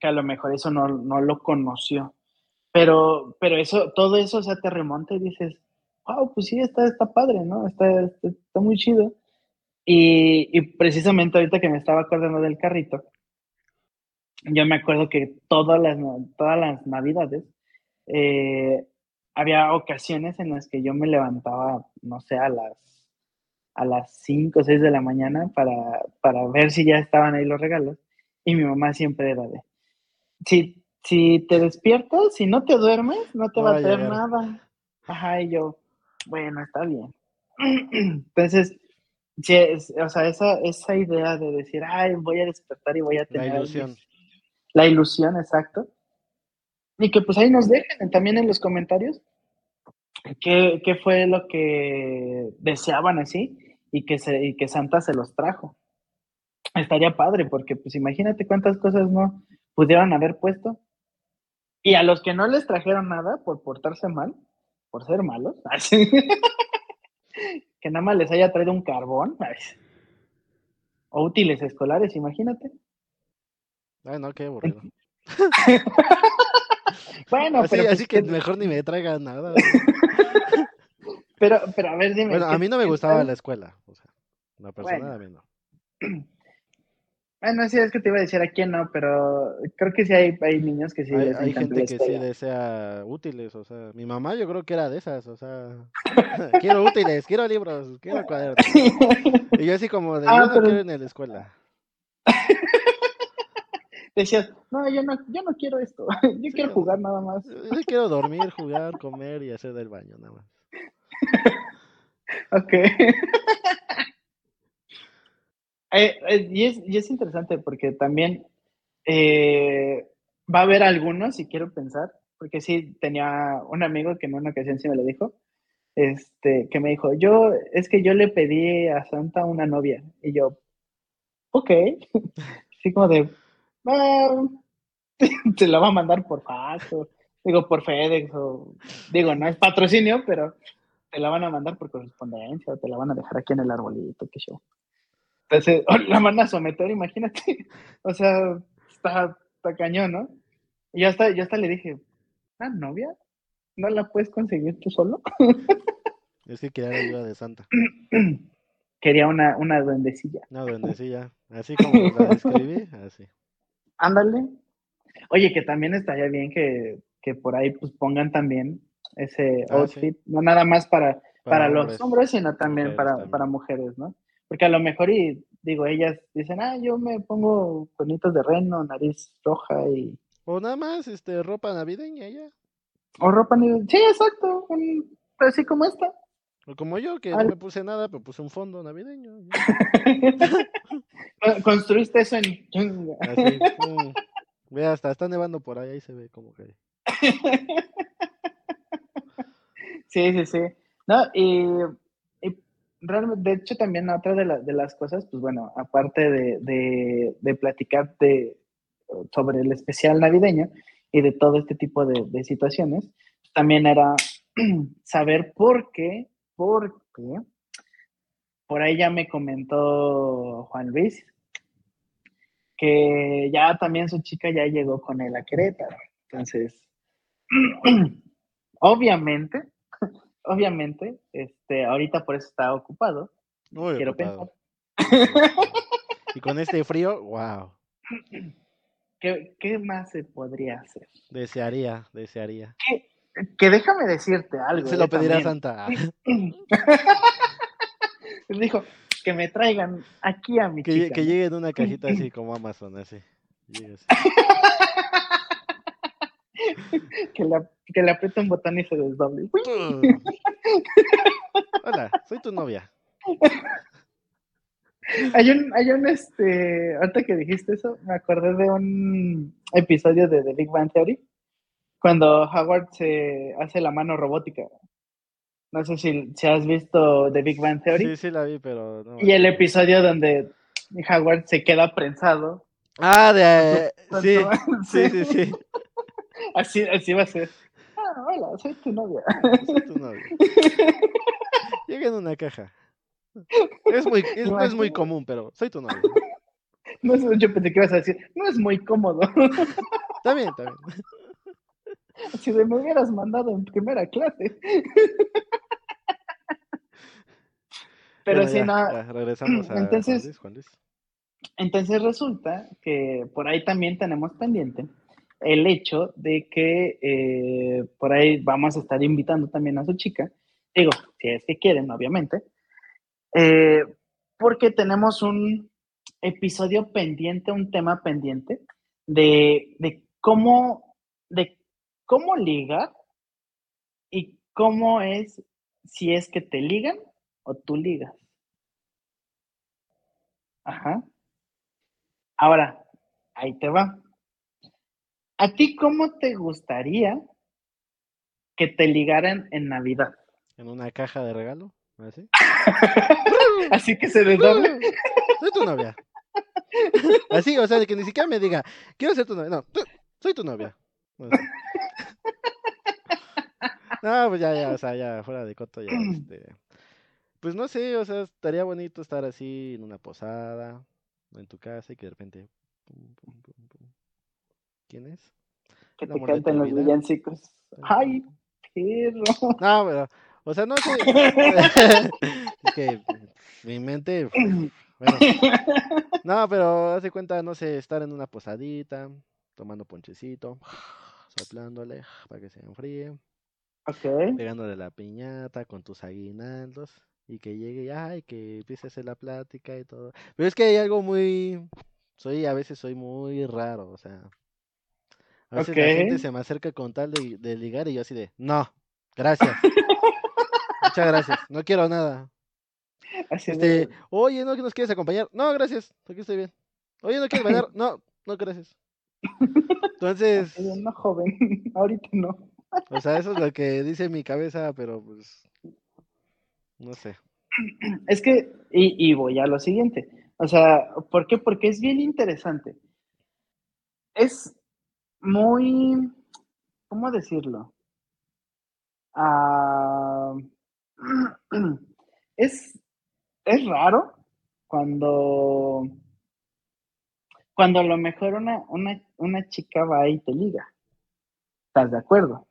que a lo mejor eso no, lo conoció. Pero, pero eso, todo eso, o sea, te remonta y dices, wow, pues sí, está, está padre, ¿no? Está, está, muy chido. Y, y, precisamente ahorita que me estaba acordando del carrito, yo me acuerdo que todas las, todas las navidades eh, había ocasiones en las que yo me levantaba, no sé, a las a las 5 o 6 de la mañana para, para ver si ya estaban ahí los regalos. Y mi mamá siempre era de, si, si te despiertas, si no te duermes, no te va a traer nada. Ajá, y yo, bueno, está bien. Entonces, sí, o sea, esa, esa idea de decir, ay, voy a despertar y voy a tener... La ilusión. La ilusión, exacto. Y que pues ahí nos dejen también en los comentarios qué, qué fue lo que deseaban así y que, se, y que Santa se los trajo. Estaría padre, porque pues imagínate cuántas cosas no, pudieron haber puesto. Y a los que no les trajeron nada por portarse mal, por ser malos, que nada más les haya traído un carbón, o útiles escolares, imagínate. Ay, no, qué aburrido. bueno, así, pero así pues que mejor ni me traigan nada. pero, pero a ver, dime. Bueno, a mí no me gustaba la escuela, o sea, la persona a mí no. Bueno, sí, es que te iba a decir a quién no, pero creo que sí hay, hay niños que sí. Hay, hay gente que sí desea útiles, o sea, mi mamá yo creo que era de esas, o sea, quiero útiles, quiero libros, quiero cuadernos. Y yo así como de, ah, yo no quiero en la escuela. Decías, no, yo no, yo no quiero esto, yo quiero jugar nada más. Yo quiero dormir, jugar, comer y hacer del baño nada más. ok. Eh, eh, y, es, y, es, interesante porque también eh, va a haber algunos, y quiero pensar, porque sí tenía un amigo que en una ocasión sí me lo dijo, este, que me dijo, yo, es que yo le pedí a Santa una novia, y yo, ok, así como de, ah, se la va a mandar por fax, o, digo, por FedEx, o, digo, no es patrocinio, pero te la van a mandar por correspondencia, o te la van a dejar aquí en el arbolito, qué show. Entonces, la van a someter, imagínate. O sea, está, está cañón, ¿no? Y yo hasta, yo hasta le dije, ¿ah, novia? ¿No la puedes conseguir tú solo? Es que quería ayuda de Santa. Quería una, una duendecilla. Una duendecilla. Así como la describí, así. Ándale. Oye, que también estaría bien que, que por ahí pues pongan también ese ah, outfit, no nada más para, para, los hombres, sino también para, para mujeres, ¿no? Porque a lo mejor, y digo, ellas dicen, ah, yo me pongo cuernitos de reno, nariz roja y... O nada más, este, ropa navideña ya. O ropa navideña, sí, exacto, así como esta. O como yo, que no me puse nada, pero puse un fondo navideño. Construiste eso en... Así, Ve, hasta está nevando por ahí, ahí se ve como que... sí, sí, sí. No, y realmente, de hecho, también otra de, de las cosas, pues bueno, aparte de, de, platicar de, sobre el especial navideño y de todo este tipo de, situaciones, también era saber por qué, por qué, por ahí ya me comentó Juan Luis, que ya también su chica ya llegó con él a Querétaro. Entonces, obviamente, obviamente, este, ahorita por eso está ocupado. quiero pensar. Y con este frío, wow. ¿Qué, más se podría hacer? Desearía, desearía. Que, déjame decirte algo. Se lo eh, pedirá Santa. Dijo, que me traigan aquí a mi que, chica. Que llegue en una cajita así como Amazon, así. que, le, que le apriete un botón y se desdoble. Hola, soy tu novia. Hay un, hay un, este, ahorita que dijiste eso, me acordé de un episodio de The Big Bang Theory, cuando Howard se hace la mano robótica. No sé si, si has visto The Big Bang Theory. Sí, sí la vi, pero no. Y el episodio donde Howard se queda prensado. Ah, de... sí, sí, sí, sí. Así, así va a ser. Ah, hola, soy tu novia. Soy tu novia. Llega en una caja. Es muy, es, no es muy común, pero soy tu novia. No, yo pensé que ibas a decir, no es muy cómodo. También, también. Si me hubieras mandado en primera clase. Pero si no. regresamos a entonces, Juan Luis. Entonces resulta que por ahí también tenemos pendiente el hecho de que eh, por ahí vamos a estar invitando también a su chica, digo, si es que quieren, obviamente, eh, porque tenemos un episodio pendiente, un tema pendiente de, de, cómo, de cómo ligar y cómo es si es que te ligan o tú ligas. Ajá. Ahora, ahí te va. ¿A ti cómo te gustaría que te ligaran en Navidad? ¿En una caja de regalo? ¿Así? Así que se desdoble. Soy tu novia. Así, o sea, de que ni siquiera me diga, quiero ser tu novia. No, soy tu novia. No, pues ya, ya, o sea, ya, fuera de coto, ya, este. Pues no sé, o sea, estaría bonito estar así en una posada, en tu casa y que de repente. ¿Quién es? Que te canten los villancicos. ¡Ay, perro! No, pero, o sea, no sé. es que mi mente. Bueno, no, pero hace cuenta, no sé, estar en una posadita, tomando ponchecito, soplándole para que se enfríe. Okay. Pegándole la piñata con tus aguinaldos y que llegue y ay, que empiece a hacer la plática y todo. Pero es que hay algo muy soy a veces soy muy raro, o sea, a veces la gente se me acerca con tal de, ligar y yo así de, no, gracias. Muchas gracias, no quiero nada. este, oye, ¿no nos quieres acompañar? No, gracias, aquí estoy bien. Oye, ¿no quieres bailar? No, no, gracias. Entonces. No, joven, ahorita no. O sea, eso es lo que dice mi cabeza, pero pues. No sé. Es que, y, voy a lo siguiente. O sea, ¿por qué? Porque es bien interesante. Es muy. ¿Cómo decirlo? Ah, es, es raro cuando. Cuando a lo mejor una, una, una chica va y te liga. ¿Estás de acuerdo?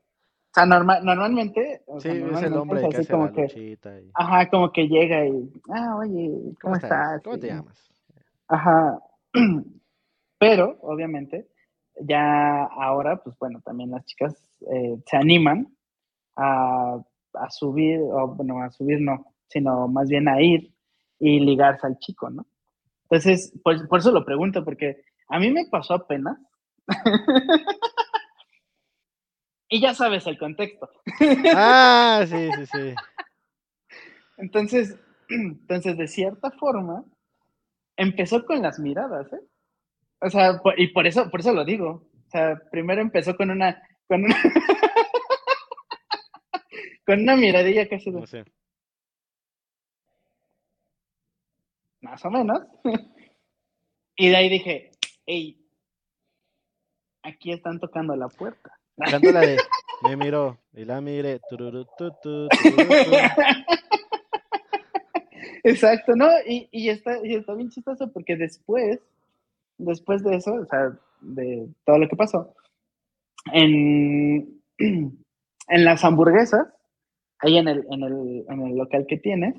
sea, normal, normalmente. sí, es el hombre que hace como que, Ajá, como que llega y. Ah, oye, ¿cómo, estás? ¿Cómo te llamas? Ajá. Pero, obviamente, ya ahora, pues bueno, también las chicas eh, se animan a, a subir, o bueno, a subir no, sino más bien a ir y ligarse al chico, ¿no? Entonces, por, por eso lo pregunto, porque a mí me pasó apenas. Y ya sabes el contexto. Ah, sí, sí, sí. Entonces, entonces, de cierta forma, empezó con las miradas, ¿eh? O sea, y por eso, por eso lo digo. O sea, primero empezó con una, con una, con una miradilla casi de... No sé. Más o menos. y de ahí dije, hey, aquí están tocando la puerta. Canta la de Me miró y la miré. Exacto, ¿no? Y, y, está, y está bien chistoso porque después, después de eso, o sea, de todo lo que pasó, en, en las hamburguesas, ahí en el, en, el, en el local que tienes,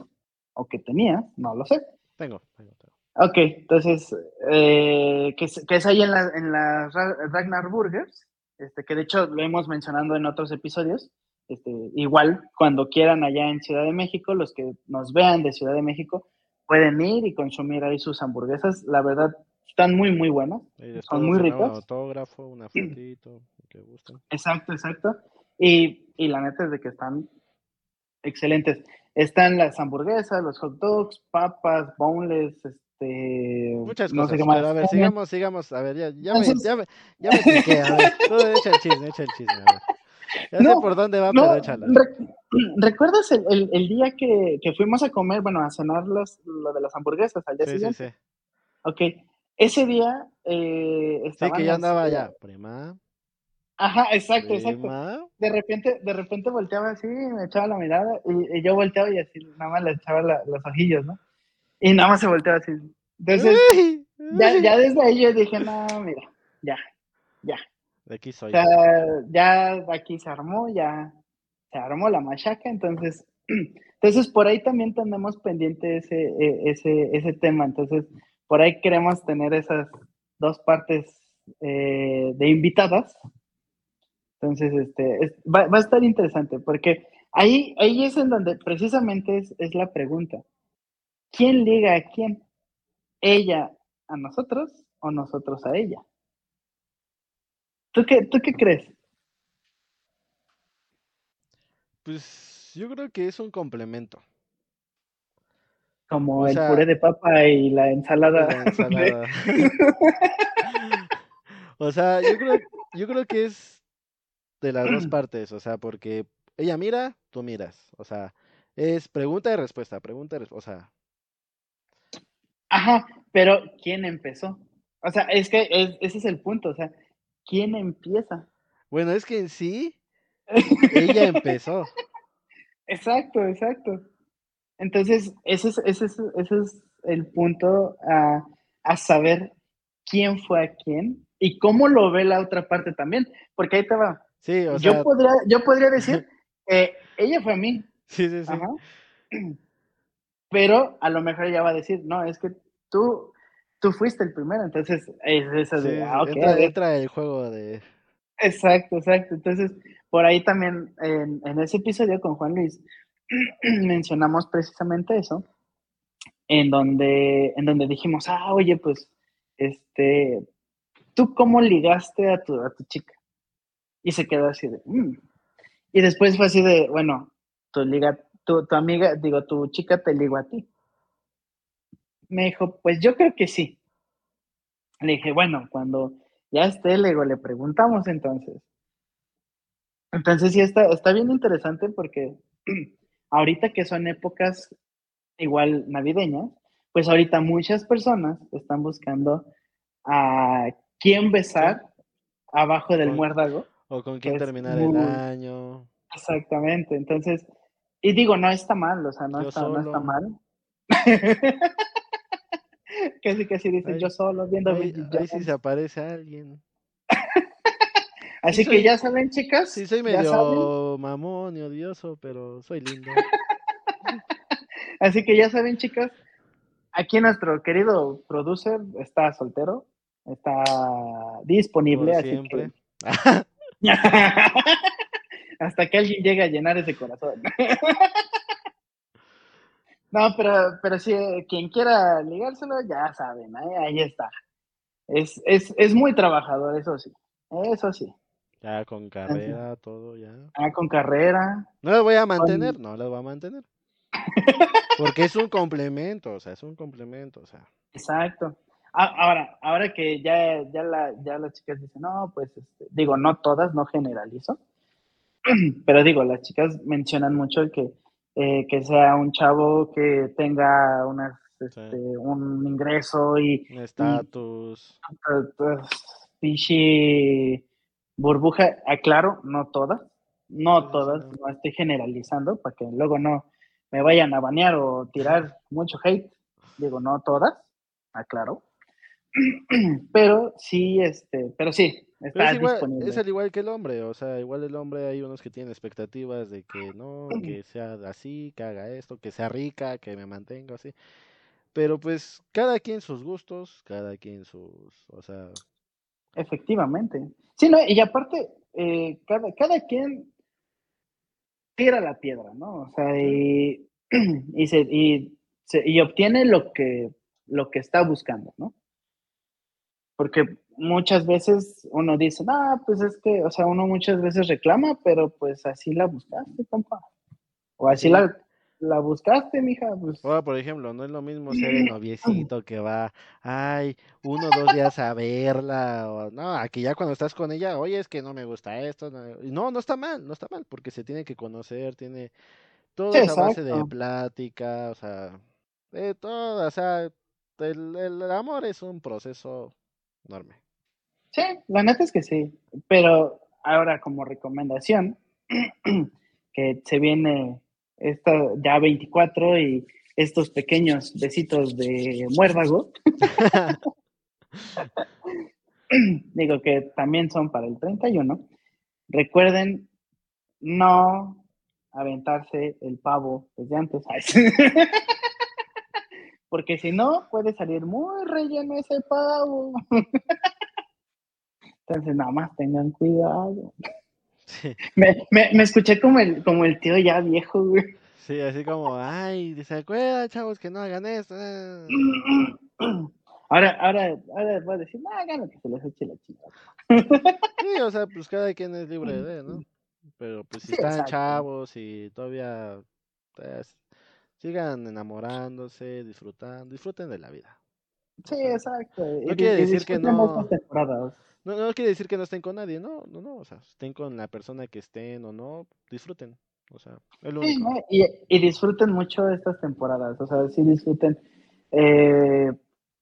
o que tenías, no lo sé. Tengo, tengo, tengo. Ok, entonces, eh, que, es, que, es, ahí en las en la Ragnar Burgers, este, que de hecho lo hemos mencionado en otros episodios. Este, igual, cuando quieran allá en Ciudad de México, los que nos vean de Ciudad de México, pueden ir y consumir ahí sus hamburguesas. La verdad, están muy, muy buenas. Son muy ricas. Un autógrafo, una fotito, que Exacto, exacto. Y, y la neta es de que están excelentes. Están las hamburguesas, los hot dogs, papas, boneless, este, Muchas cosas. No sé qué más. a ver, sigamos, sigamos. A ver, ya, ya, me, ya, me, ya me expliqué. A ver, tú echa el chisme, echa el chisme. A ver. Ya no, sé por dónde va, pero échala. ¿Recuerdas el, el, el, día que, que, fuimos a comer, bueno, a cenar los, lo de las hamburguesas al día sí, siguiente? Sí, sí. Ok. Ese día eh, Sí, que ya andaba allá. Prima. Ajá, exacto, exacto. De repente, de repente volteaba así, me echaba la mirada y, y yo volteaba y así nada más le echaba la, los ojillos, ¿no? Y nada más se volteaba así. Entonces, ya, ya, desde ahí yo dije, no, mira, ya, ya. De aquí soy. O sea, ya aquí se armó, ya se armó la machaca, entonces, entonces por ahí también tenemos pendiente ese, e, ese, ese tema, entonces por ahí queremos tener esas dos partes eh, de invitadas. Entonces, este, va, va, a estar interesante, porque ahí, ahí es en donde precisamente es, es la pregunta. ¿Quién liga a quién? ¿Ella a nosotros o nosotros a ella? ¿Tú qué, tú qué crees? Pues yo creo que es un complemento. Como el puré de papa y la ensalada. o sea, yo creo, yo creo que es de las dos partes, o sea, porque ella mira, tú miras, o sea, es pregunta y respuesta, pregunta y respuesta, o sea, Ajá, Pero, ¿quién empezó? O sea, es que ese es el punto, o sea, ¿quién empieza? Bueno, es que en sí, ella empezó. Exacto, exacto. Entonces, ese es, ese es, ese es el punto a, a, saber quién fue a quién y cómo lo ve la otra parte también, porque ahí te va. Sí, o sea... Yo podría, yo podría decir ella fue a mí. Sí, sí, sí. Pero a lo mejor ella va a decir, no, es que tú, tú fuiste el primero, entonces es eso de, ah, entra, el juego de... Exacto, exacto. Entonces, por ahí también, en, en ese episodio con Juan Luis, mencionamos precisamente eso, en donde, en donde dijimos, ah, oye, pues, este, ¿tú cómo ligaste a tu, a tu chica? Y se quedó así de, mm". y después fue así de, bueno, tu liga, tu, tu amiga, digo, tu chica te ligó a ti. Me dijo, pues yo creo que sí. Le dije, bueno, cuando ya esté, le le preguntamos entonces. Entonces sí está, está bien interesante porque ahorita que son épocas igual navideñas, pues ahorita muchas personas están buscando a quién besar abajo del muérdago. O con quién terminar el año. Exactamente, entonces, y digo, no está mal, o sea, no, está, no está mal. casi casi dicen yo solo viendo ahí, ahí sí se aparece alguien. Así que ya saben, chicas. Sí, soy medio mamón y odioso, pero soy lindo. Así que ya saben, chicas, aquí nuestro querido producer está soltero, está disponible, así que... Hasta que alguien llegue a llenar ese corazón. no, pero, pero sí, quien quiera ligárselo, ya saben, ahí está. Es, es, es muy trabajador, eso sí. Eso sí. Ya con carrera, todo ya. Ah, con carrera. No las voy a mantener, no las voy a mantener. Porque es un complemento, o sea, es un complemento, o sea. Exacto. ahora, ahora que ya, ya, la, ya las chicas dicen, no, pues, este, digo, no todas, no generalizo, pero digo, las chicas mencionan mucho que, eh, que sea un chavo que tenga unas, este, un ingreso y... Un estatus. Pichi burbuja, aclaro, no todas, no todas, no estoy generalizando para que luego no me vayan a banear o tirar mucho hate. Digo, no todas, aclaro. Pero sí, este, pero sí, está es igual, disponible. Es al igual que el hombre, o sea, igual el hombre hay unos que tienen expectativas de que no, que sea así, que haga esto, que sea rica, que me mantenga así. Pero pues cada quien sus gustos, cada quien sus, o sea, Efectivamente. Sí, no, y aparte, eh, cada, cada quien tira la piedra, ¿no? O sea, y, y, se, y, y obtiene lo que, lo que está buscando, ¿no? Porque muchas veces uno dice, ah, pues es que, o sea, uno muchas veces reclama, pero pues así la buscaste, compa. O así la, la buscaste, mija. Pues. por ejemplo, no es lo mismo ser el noviecito que va, ay, uno o dos días a verla, o no, aquí ya cuando estás con ella, oye, es que no me gusta esto. No, no, está mal, no está mal, porque se tiene que conocer, tiene toda esa base de plática, o sea, de todo, o sea, el, el amor es un proceso enorme. Sí, la neta es que sí, pero ahora como recomendación, que se viene esta ya 24 y estos pequeños besitos de muérdago. Digo que también son para el 31. Recuerden no aventarse el pavo desde antes. Porque si no, puede salir muy relleno ese pavo. Entonces, nada más tengan cuidado. Me, me, escuché como el, como el tío ya viejo, güey. Sí, así como, ay, se acuerdan, chavos, que no hagan esto. Ahora, ahora, ahora voy a decir, no, hagan que se les eche la chica. Sí, o sea, pues cada quien es libre de, ¿no? Pero pues si están chavos y todavía pues, sigan enamorándose, disfrutando, disfruten de la vida. Sí, exacto. No quiere decir que no. No, no quiere decir que no estén con nadie, no, no, no, o sea, estén con la persona que estén o no, disfruten, o sea, es lo único. y, y, disfruten mucho estas temporadas, o sea, sí disfruten. Eh,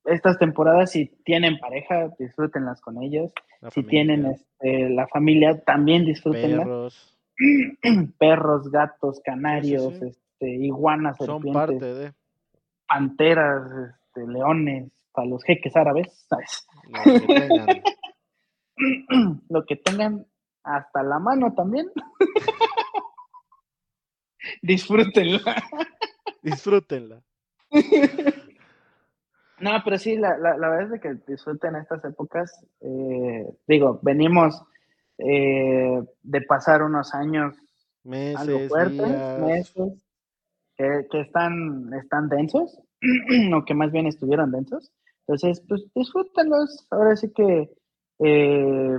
estas temporadas, si tienen pareja, disfrútenlas con ellos. si tienen este, la familia, también disfrútenlas. Perros. Perros, gatos, canarios, Este, iguanas, Son parte de. Panteras, este, leones, para los jeques árabes, Lo que tengan hasta la mano también. Disfrútenla. Disfrútenla. No, pero sí, la, la, la, verdad es que disfruten estas épocas. Eh, digo, venimos eh, de pasar unos años meses, algo fuertes, meses, que, que, están, están densos, o que más bien estuvieron densos. Entonces, pues disfrútenlos. Ahora sí que eh,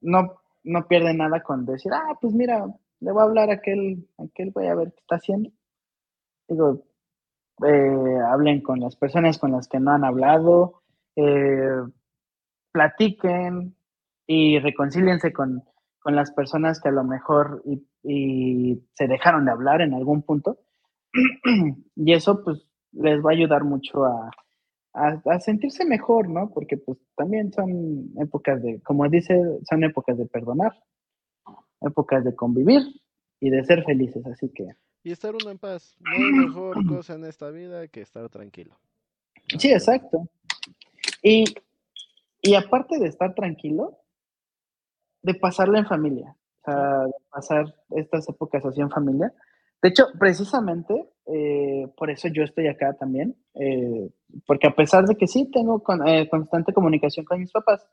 no, no pierden nada con decir, ah, pues mira, le voy a hablar a aquel, aquel voy a ver qué está haciendo. Digo, eh, hablen con las personas con las que no han hablado, eh, platiquen y reconcíliense con, las personas que a lo mejor y, se dejaron de hablar en algún punto. y eso pues les va a ayudar mucho a, a, sentirse mejor, ¿no? Porque pues también son épocas de, como dice, son épocas de perdonar, épocas de convivir y de ser felices, así que y estar uno en paz. No hay mejor cosa en esta vida que estar tranquilo. Sí, exacto. Y, y aparte de estar tranquilo, de pasarla en familia, o sea, pasar estas épocas así en familia. De hecho, precisamente eh, por eso yo estoy acá también, eh, porque a pesar de que sí tengo eh, constante comunicación con mis papás,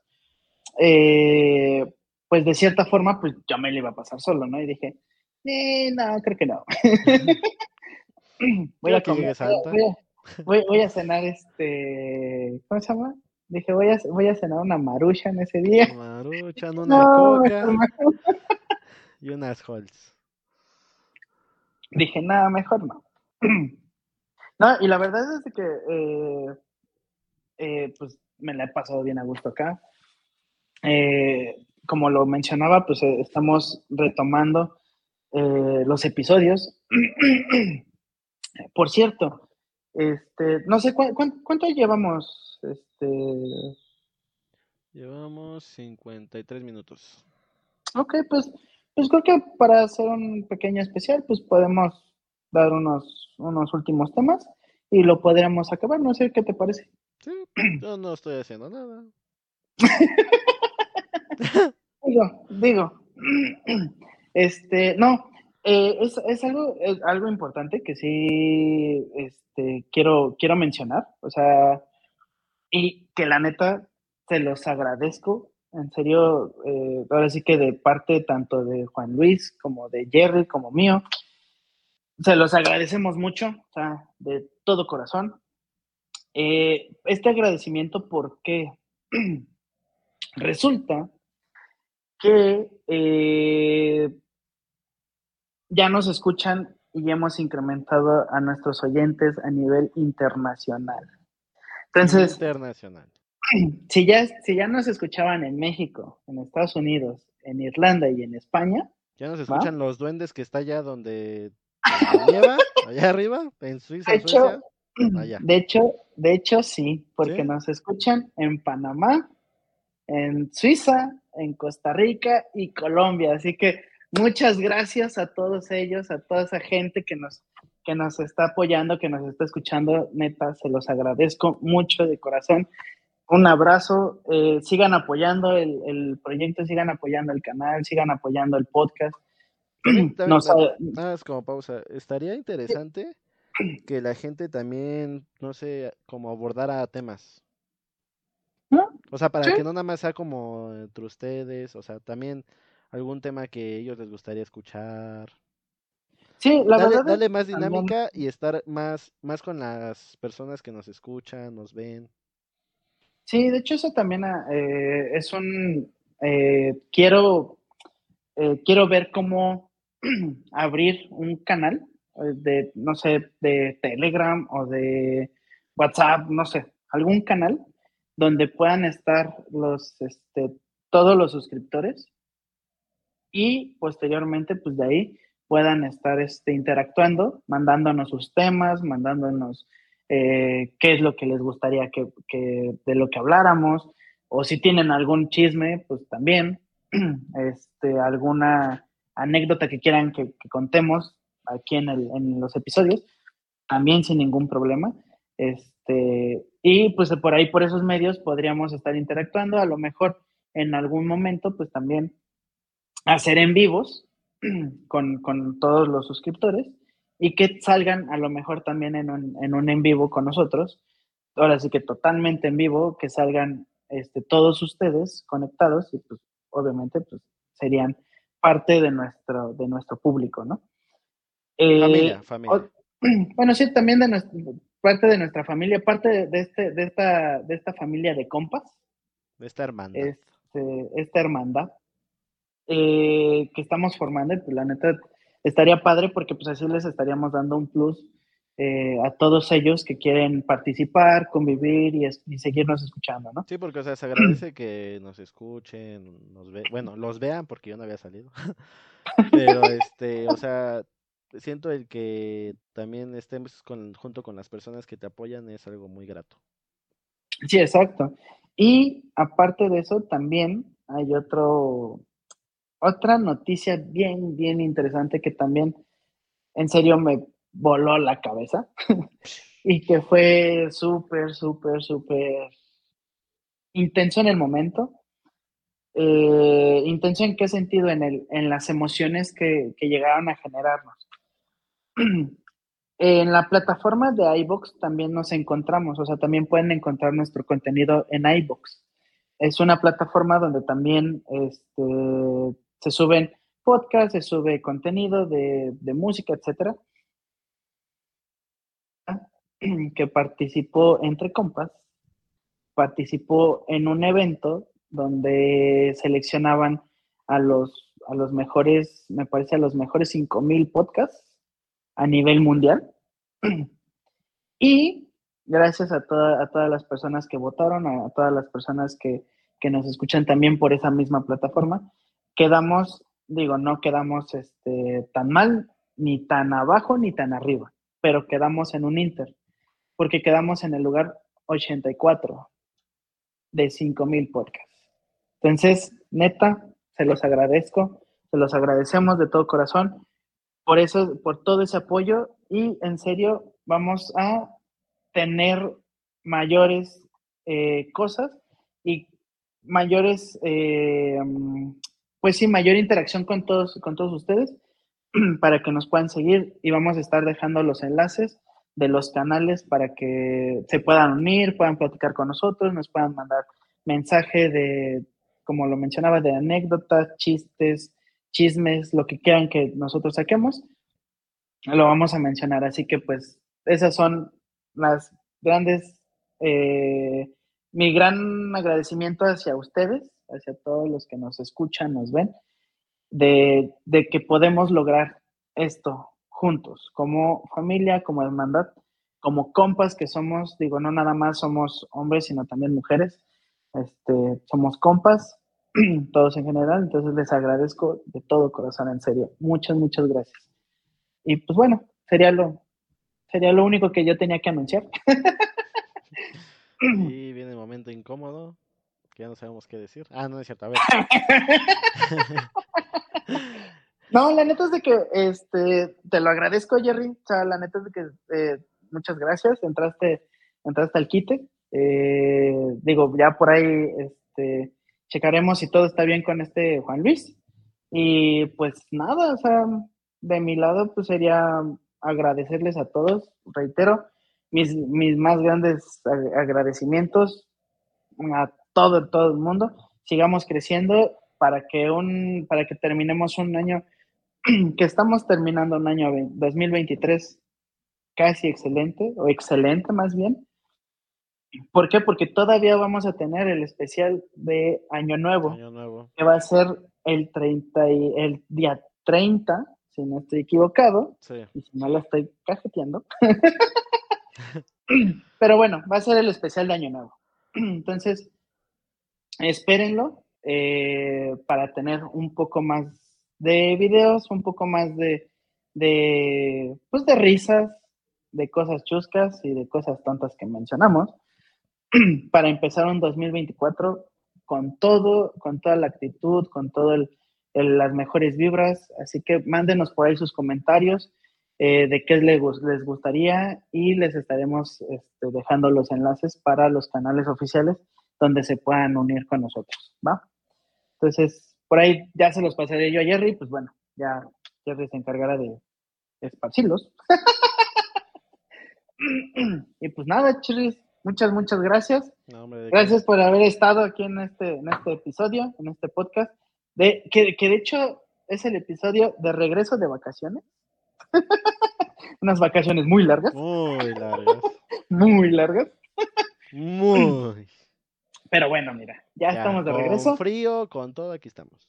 pues de cierta forma, pues yo me lo iba a pasar solo, ¿no? Y dije, eh, no, creo que no. voy, a comer, voy, a, cenar este, ¿cómo se llama? Dije, voy a, voy a cenar una marucha en ese día. Marucha, una coca y unas holz. Dije, nada, mejor no. no, y la verdad es que, eh, eh, pues, me la he pasado bien a gusto acá. Eh, como lo mencionaba, pues estamos retomando eh, los episodios. Por cierto, este, no sé cuánto llevamos. Este... Llevamos 53 minutos. Ok, pues, pues creo que para hacer un pequeño especial, pues podemos dar unos, unos últimos temas y lo podríamos acabar. No sé qué te parece. Sí, yo no estoy haciendo nada. digo, digo. Este, no, eh, es, es, algo, algo importante que sí este, quiero, quiero mencionar. O sea, y que la neta se los agradezco. En serio, eh, ahora sí que de parte tanto de Juan Luis como de Jerry como mío, se los agradecemos mucho, o sea, de todo corazón. Eh, este agradecimiento porque resulta que ya nos escuchan y hemos incrementado a nuestros oyentes a nivel internacional. Entonces, internacional. Si ya, si ya nos escuchaban en México, en Estados Unidos, en Irlanda y en España. Ya nos escuchan los duendes que está allá donde, lleva, allá arriba, en Suiza, de hecho, De hecho, de hecho sí, porque nos escuchan en Panamá, en Suiza, en Costa Rica y Colombia. Así que Muchas gracias a todos ellos, a toda esa gente que nos, que nos está apoyando, que nos está escuchando. Neta, se los agradezco mucho de corazón. Un abrazo. Eh, sigan apoyando el, proyecto, sigan apoyando el canal, sigan apoyando el podcast. no, más como pausa. Estaría interesante que la gente también, no sé, como abordara temas. O sea, para que no nada más sea como entre ustedes, o sea, también algún tema que ellos les gustaría escuchar. Sí, la dale, verdad. Dale más dinámica y estar más, más con las personas que nos escuchan, nos ven. Sí, de hecho eso también ah, eh, es un... Eh, quiero, eh, quiero ver cómo abrir un canal de, no sé, de Telegram o de WhatsApp, no sé, algún canal donde puedan estar los, este, todos los suscriptores y posteriormente, pues de ahí puedan estar este, interactuando, mandándonos sus temas, mandándonos eh, qué es lo que les gustaría que, de lo que habláramos, o si tienen algún chisme, pues también, este, alguna anécdota que quieran que, contemos aquí en, el, en, los episodios, también sin ningún problema. Este, y pues por ahí, por esos medios, podríamos estar interactuando, a lo mejor en algún momento, pues también hacer en vivos con, con todos los suscriptores y que salgan a lo mejor también en un en, un en vivo con nosotros. Ahora sí que totalmente en vivo, que salgan este, todos ustedes conectados y pues obviamente pues serían parte de nuestro, de nuestro público, ¿no? Eh, familia, familia. bueno, sí, también de nuestra, parte de nuestra familia, parte de, este, de, esta, de esta familia de compas. De esta hermandad. Este, esta hermandad eh, que estamos formando, pues la neta estaría padre porque pues así les estaríamos dando un plus eh, a todos ellos que quieren participar, convivir y, seguirnos escuchando, ¿no? Sí, porque o sea, se agradece que nos escuchen, nos ve, bueno, los vean porque yo no había salido. Pero este, o sea, siento el que también estemos con, junto con las personas que te apoyan es algo muy grato. Sí, exacto. Y aparte de eso, también hay otro, otra noticia bien, bien interesante que también en serio me voló la cabeza y que fue súper, súper, súper intenso en el momento. Eh, intenso en qué sentido? En, el, en las emociones que, que llegaron a generarnos. en la plataforma de iBox también nos encontramos, o sea, también pueden encontrar nuestro contenido en iBox. Es una plataforma donde también este, se suben podcasts, se sube contenido de, música, etcétera. Que participó entre compas, participó en un evento donde seleccionaban a los, a los mejores, me parece a los mejores 5000 podcasts a nivel mundial. Y gracias a, a todas las personas que votaron, a, todas las personas que, que, nos escuchan también por esa misma plataforma, quedamos, digo, no quedamos este, tan mal, ni tan abajo, ni tan arriba, pero quedamos en un Inter, porque quedamos en el lugar 84 de 5000 podcasts. Entonces, neta, se los agradezco, se los agradecemos de todo corazón por eso, por todo ese apoyo y en serio vamos a tener mayores eh, cosas y mayores eh, pues sí, mayor interacción con todos, con todos ustedes para que nos puedan seguir y vamos a estar dejando los enlaces de los canales para que se puedan unir, puedan platicar con nosotros, nos puedan mandar mensaje de, como lo mencionaba, de anécdotas, chistes, chismes, lo que quieran que nosotros saquemos, lo vamos a mencionar. Así que pues esas son las grandes, eh, mi gran agradecimiento hacia ustedes hacia todos los que nos escuchan, nos ven, de, que podemos lograr esto juntos, como familia, como hermandad, como compas que somos, digo, no nada más somos hombres, sino también mujeres, este, somos compas, todos en general, entonces les agradezco de todo corazón, en serio, muchas, muchas gracias. Y pues bueno, sería lo, sería lo único que yo tenía que anunciar. Y viene el momento incómodo que ya no sabemos qué decir. Ah, no es cierto, a ver. no, la neta es de que este, te lo agradezco, Jerry. O sea, la neta es de que eh, muchas gracias. Entraste, entraste al quite. Eh, digo, ya por ahí este, checaremos si todo está bien con este Juan Luis. Y pues nada, o sea, de mi lado, pues sería agradecerles a todos, reitero, mis, mis más grandes agradecimientos a todo, todo el mundo, sigamos creciendo para que, un, para que terminemos un año, que estamos terminando un año 2023 casi excelente, o excelente más bien. ¿Por qué? Porque todavía vamos a tener el especial de Año Nuevo, Año Nuevo. que va a ser el, 30 y, el día 30, si no estoy equivocado, y si no lo estoy cajeteando. Pero bueno, va a ser el especial de Año Nuevo. Entonces, espérenlo eh, para tener un poco más de videos, un poco más de, de, pues de risas, de cosas chuscas y de cosas tontas que mencionamos para empezar un 2024 con todo, con toda la actitud, con todas las mejores vibras. Así que mándenos por ahí sus comentarios eh, de qué les, les gustaría y les estaremos este, dejando los enlaces para los canales oficiales donde se puedan unir con nosotros, ¿va? Entonces, por ahí ya se los pasaré yo a Jerry, pues bueno, ya Jerry se encargará de esparcirlos. y pues nada, Chirris, muchas, muchas gracias. gracias por haber estado aquí en este, en este episodio, en este podcast, de, que, que de hecho es el episodio de regreso de vacaciones. Unas vacaciones muy largas. Muy largas. muy largas. Muy. Pero bueno, mira, ya, estamos de regreso. Con frío, con todo, aquí estamos.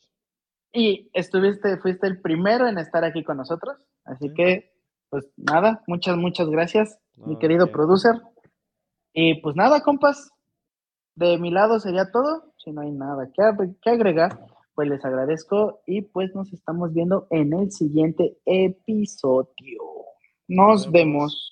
Y estuviste, fuiste el primero en estar aquí con nosotros. Así que, pues nada, muchas, muchas gracias, mi querido producer. Y pues nada, compas, de mi lado sería todo. Si no hay nada que, que agregar, pues les agradezco y pues nos estamos viendo en el siguiente episodio. Nos vemos.